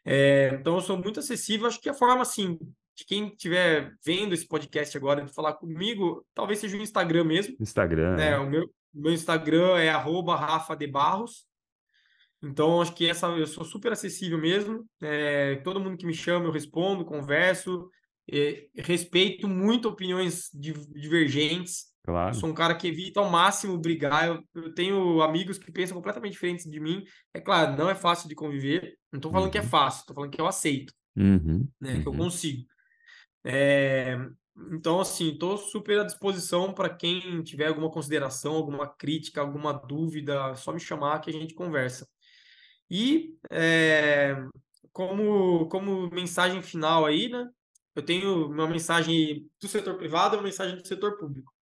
Speaker 2: É, então, eu sou muito acessível. Acho que a forma, assim, de quem estiver vendo esse podcast agora, de falar comigo, talvez seja o Instagram mesmo.
Speaker 1: Instagram.
Speaker 2: Né? É. O meu, meu Instagram é arroba Rafa de Barros. Então, acho que essa eu sou super acessível mesmo. É, todo mundo que me chama, eu respondo, converso. É, respeito muito opiniões divergentes.
Speaker 1: Claro.
Speaker 2: Eu sou um cara que evita ao máximo brigar. Eu, eu, tenho amigos que pensam completamente diferentes de mim. É claro, não é fácil de conviver. Não estou falando uhum. que é uhum. fácil, estou falando que eu aceito.
Speaker 1: Uhum.
Speaker 2: Né, uhum. Que eu uhum. consigo. É, então, assim, estou super à disposição para quem tiver alguma consideração, alguma crítica, alguma dúvida, é só me chamar que a gente conversa. E é, como, como mensagem final aí, né? Eu tenho uma mensagem do setor privado e uma mensagem do setor público.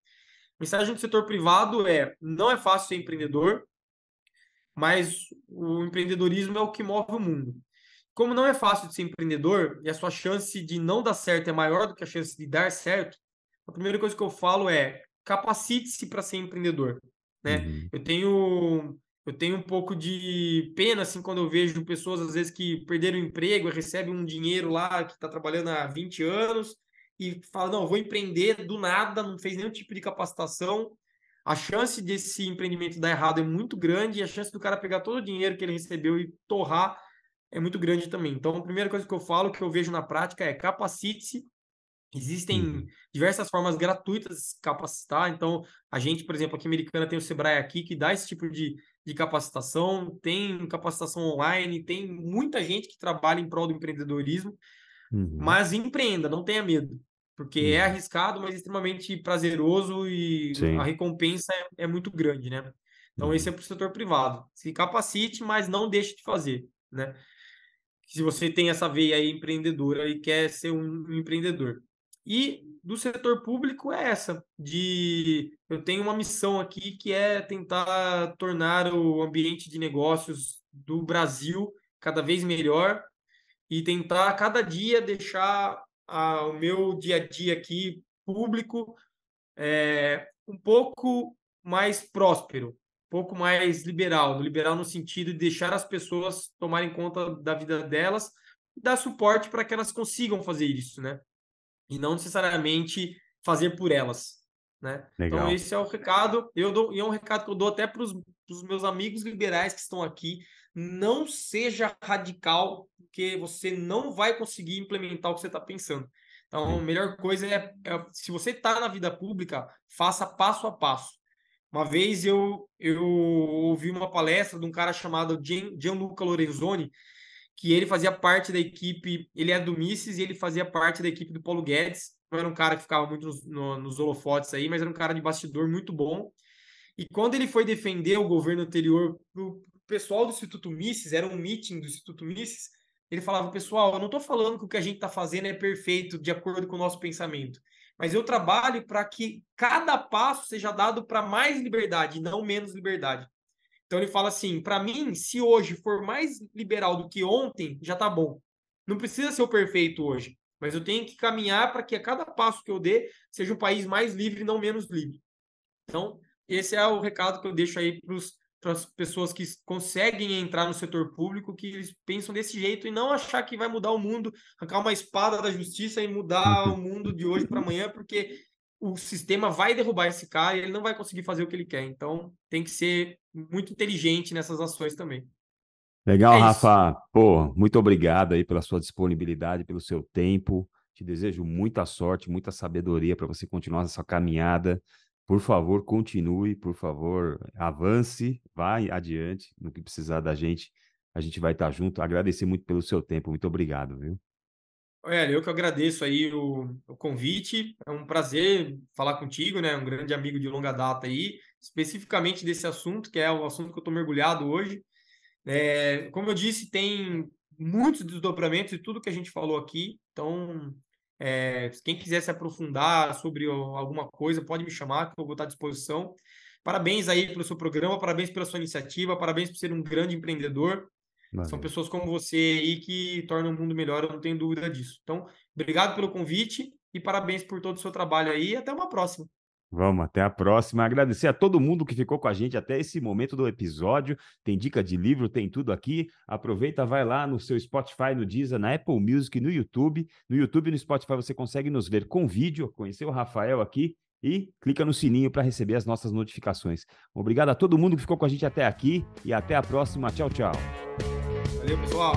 Speaker 2: Mensagem do setor privado é: não é fácil ser empreendedor, mas o empreendedorismo é o que move o mundo. Como não é fácil de ser empreendedor e a sua chance de não dar certo é maior do que a chance de dar certo, a primeira coisa que eu falo é capacite-se para ser empreendedor. Né? Uhum. Eu tenho eu tenho um pouco de pena assim quando eu vejo pessoas às vezes que perderam o emprego e recebem um dinheiro lá que está trabalhando há 20 anos e fala não, vou empreender do nada, não fez nenhum tipo de capacitação. A chance desse empreendimento dar errado é muito grande e a chance do cara pegar todo o dinheiro que ele recebeu e torrar é muito grande também. Então, a primeira coisa que eu falo, que eu vejo na prática é capacite-se Existem uhum. diversas formas gratuitas de se capacitar. Então, a gente, por exemplo, aqui em Americana tem o Sebrae aqui que dá esse tipo de, de capacitação, tem capacitação online, tem muita gente que trabalha em prol do empreendedorismo, uhum. mas empreenda, não tenha medo, porque é uhum. é arriscado, mas extremamente prazeroso e Sim. a recompensa é, é, muito grande, né? Então, esse é uhum. para o setor privado. Se capacite, mas não deixe de fazer, né? Se você tem essa veia aí empreendedora e quer ser um empreendedor. E do setor público é essa, de eu tenho uma missão aqui que é tentar tornar o ambiente de negócios do Brasil cada vez melhor e tentar cada dia deixar a, o meu dia a dia aqui público é, um pouco mais próspero, um pouco mais liberal, liberal no sentido de deixar as pessoas tomarem conta da vida delas e dar suporte para que elas consigam fazer isso, né? e não necessariamente fazer por elas. Né? Então, esse é o recado. Eu dou, e é um recado que eu dou até para os meus amigos liberais que estão aqui. Não seja radical, porque você não vai conseguir implementar o que você está pensando. Então, a melhor coisa é, é se você está na vida pública, faça passo a passo. Uma vez eu, eu ouvi uma palestra de um cara chamado Gianluca Lorenzoni, que ele fazia parte da equipe, ele é do Mises e ele fazia parte da equipe do Paulo Guedes. Não era um cara que ficava muito nos, no, nos holofotes aí, mas era um cara de bastidor muito bom. E quando ele foi defender o governo anterior pessoal do Instituto Mises, era um meeting do Instituto Mises, ele falava, pessoal, eu não estou falando que o que a gente está fazendo é perfeito de acordo com o nosso pensamento, mas eu trabalho para que cada passo seja dado para mais liberdade, não menos liberdade. Então ele fala assim: para mim, se hoje for mais liberal do que ontem, já tá bom. Não precisa ser o perfeito hoje, mas eu tenho que caminhar para que a cada passo que eu dê seja um país mais livre não menos livre. Então, esse é o recado que eu deixo aí para as pessoas que conseguem entrar no setor público, que eles pensam desse jeito e não achar que vai mudar o mundo, arrancar uma espada da justiça e mudar o mundo de hoje para amanhã, porque o sistema vai derrubar esse cara e ele não vai conseguir fazer o que ele quer. Então, tem que ser muito inteligente nessas ações também.
Speaker 1: Legal, é Rafa. Pô, muito obrigado aí pela sua disponibilidade, pelo seu tempo. Te desejo muita sorte, muita sabedoria para você continuar essa caminhada. Por favor, continue, por favor, avance, vai adiante no que precisar da gente. A gente vai estar junto. Agradecer muito pelo seu tempo. Muito obrigado, viu?
Speaker 2: Olha, eu que agradeço aí o, o, convite. É um prazer falar contigo, né? Um grande amigo de longa data aí, especificamente desse assunto, que é o assunto que eu estou mergulhado hoje. É, como eu disse, tem muitos desdobramentos de tudo que a gente falou aqui. Então, é, quem quiser se aprofundar sobre alguma coisa, pode me chamar, que eu vou estar à disposição. Parabéns aí pelo seu programa, parabéns pela sua iniciativa, parabéns por ser um grande empreendedor. São pessoas como você aí que tornam o mundo melhor, eu não tenho dúvida disso. Então, obrigado pelo convite e parabéns por todo o seu trabalho aí até uma próxima.
Speaker 1: Vamos, até a próxima. Agradecer a todo mundo que ficou com a gente até esse momento do episódio. Tem dica de livro, tem tudo aqui. Aproveita, vai lá no seu Spotify, no Deezer, na Apple Music, no YouTube. No YouTube e no Spotify você consegue nos ver com vídeo, conhecer o Rafael aqui e clica no sininho para receber as nossas notificações. Obrigado a todo mundo que ficou com a gente até aqui e até a próxima. Tchau, tchau.
Speaker 2: Valeu, pessoal.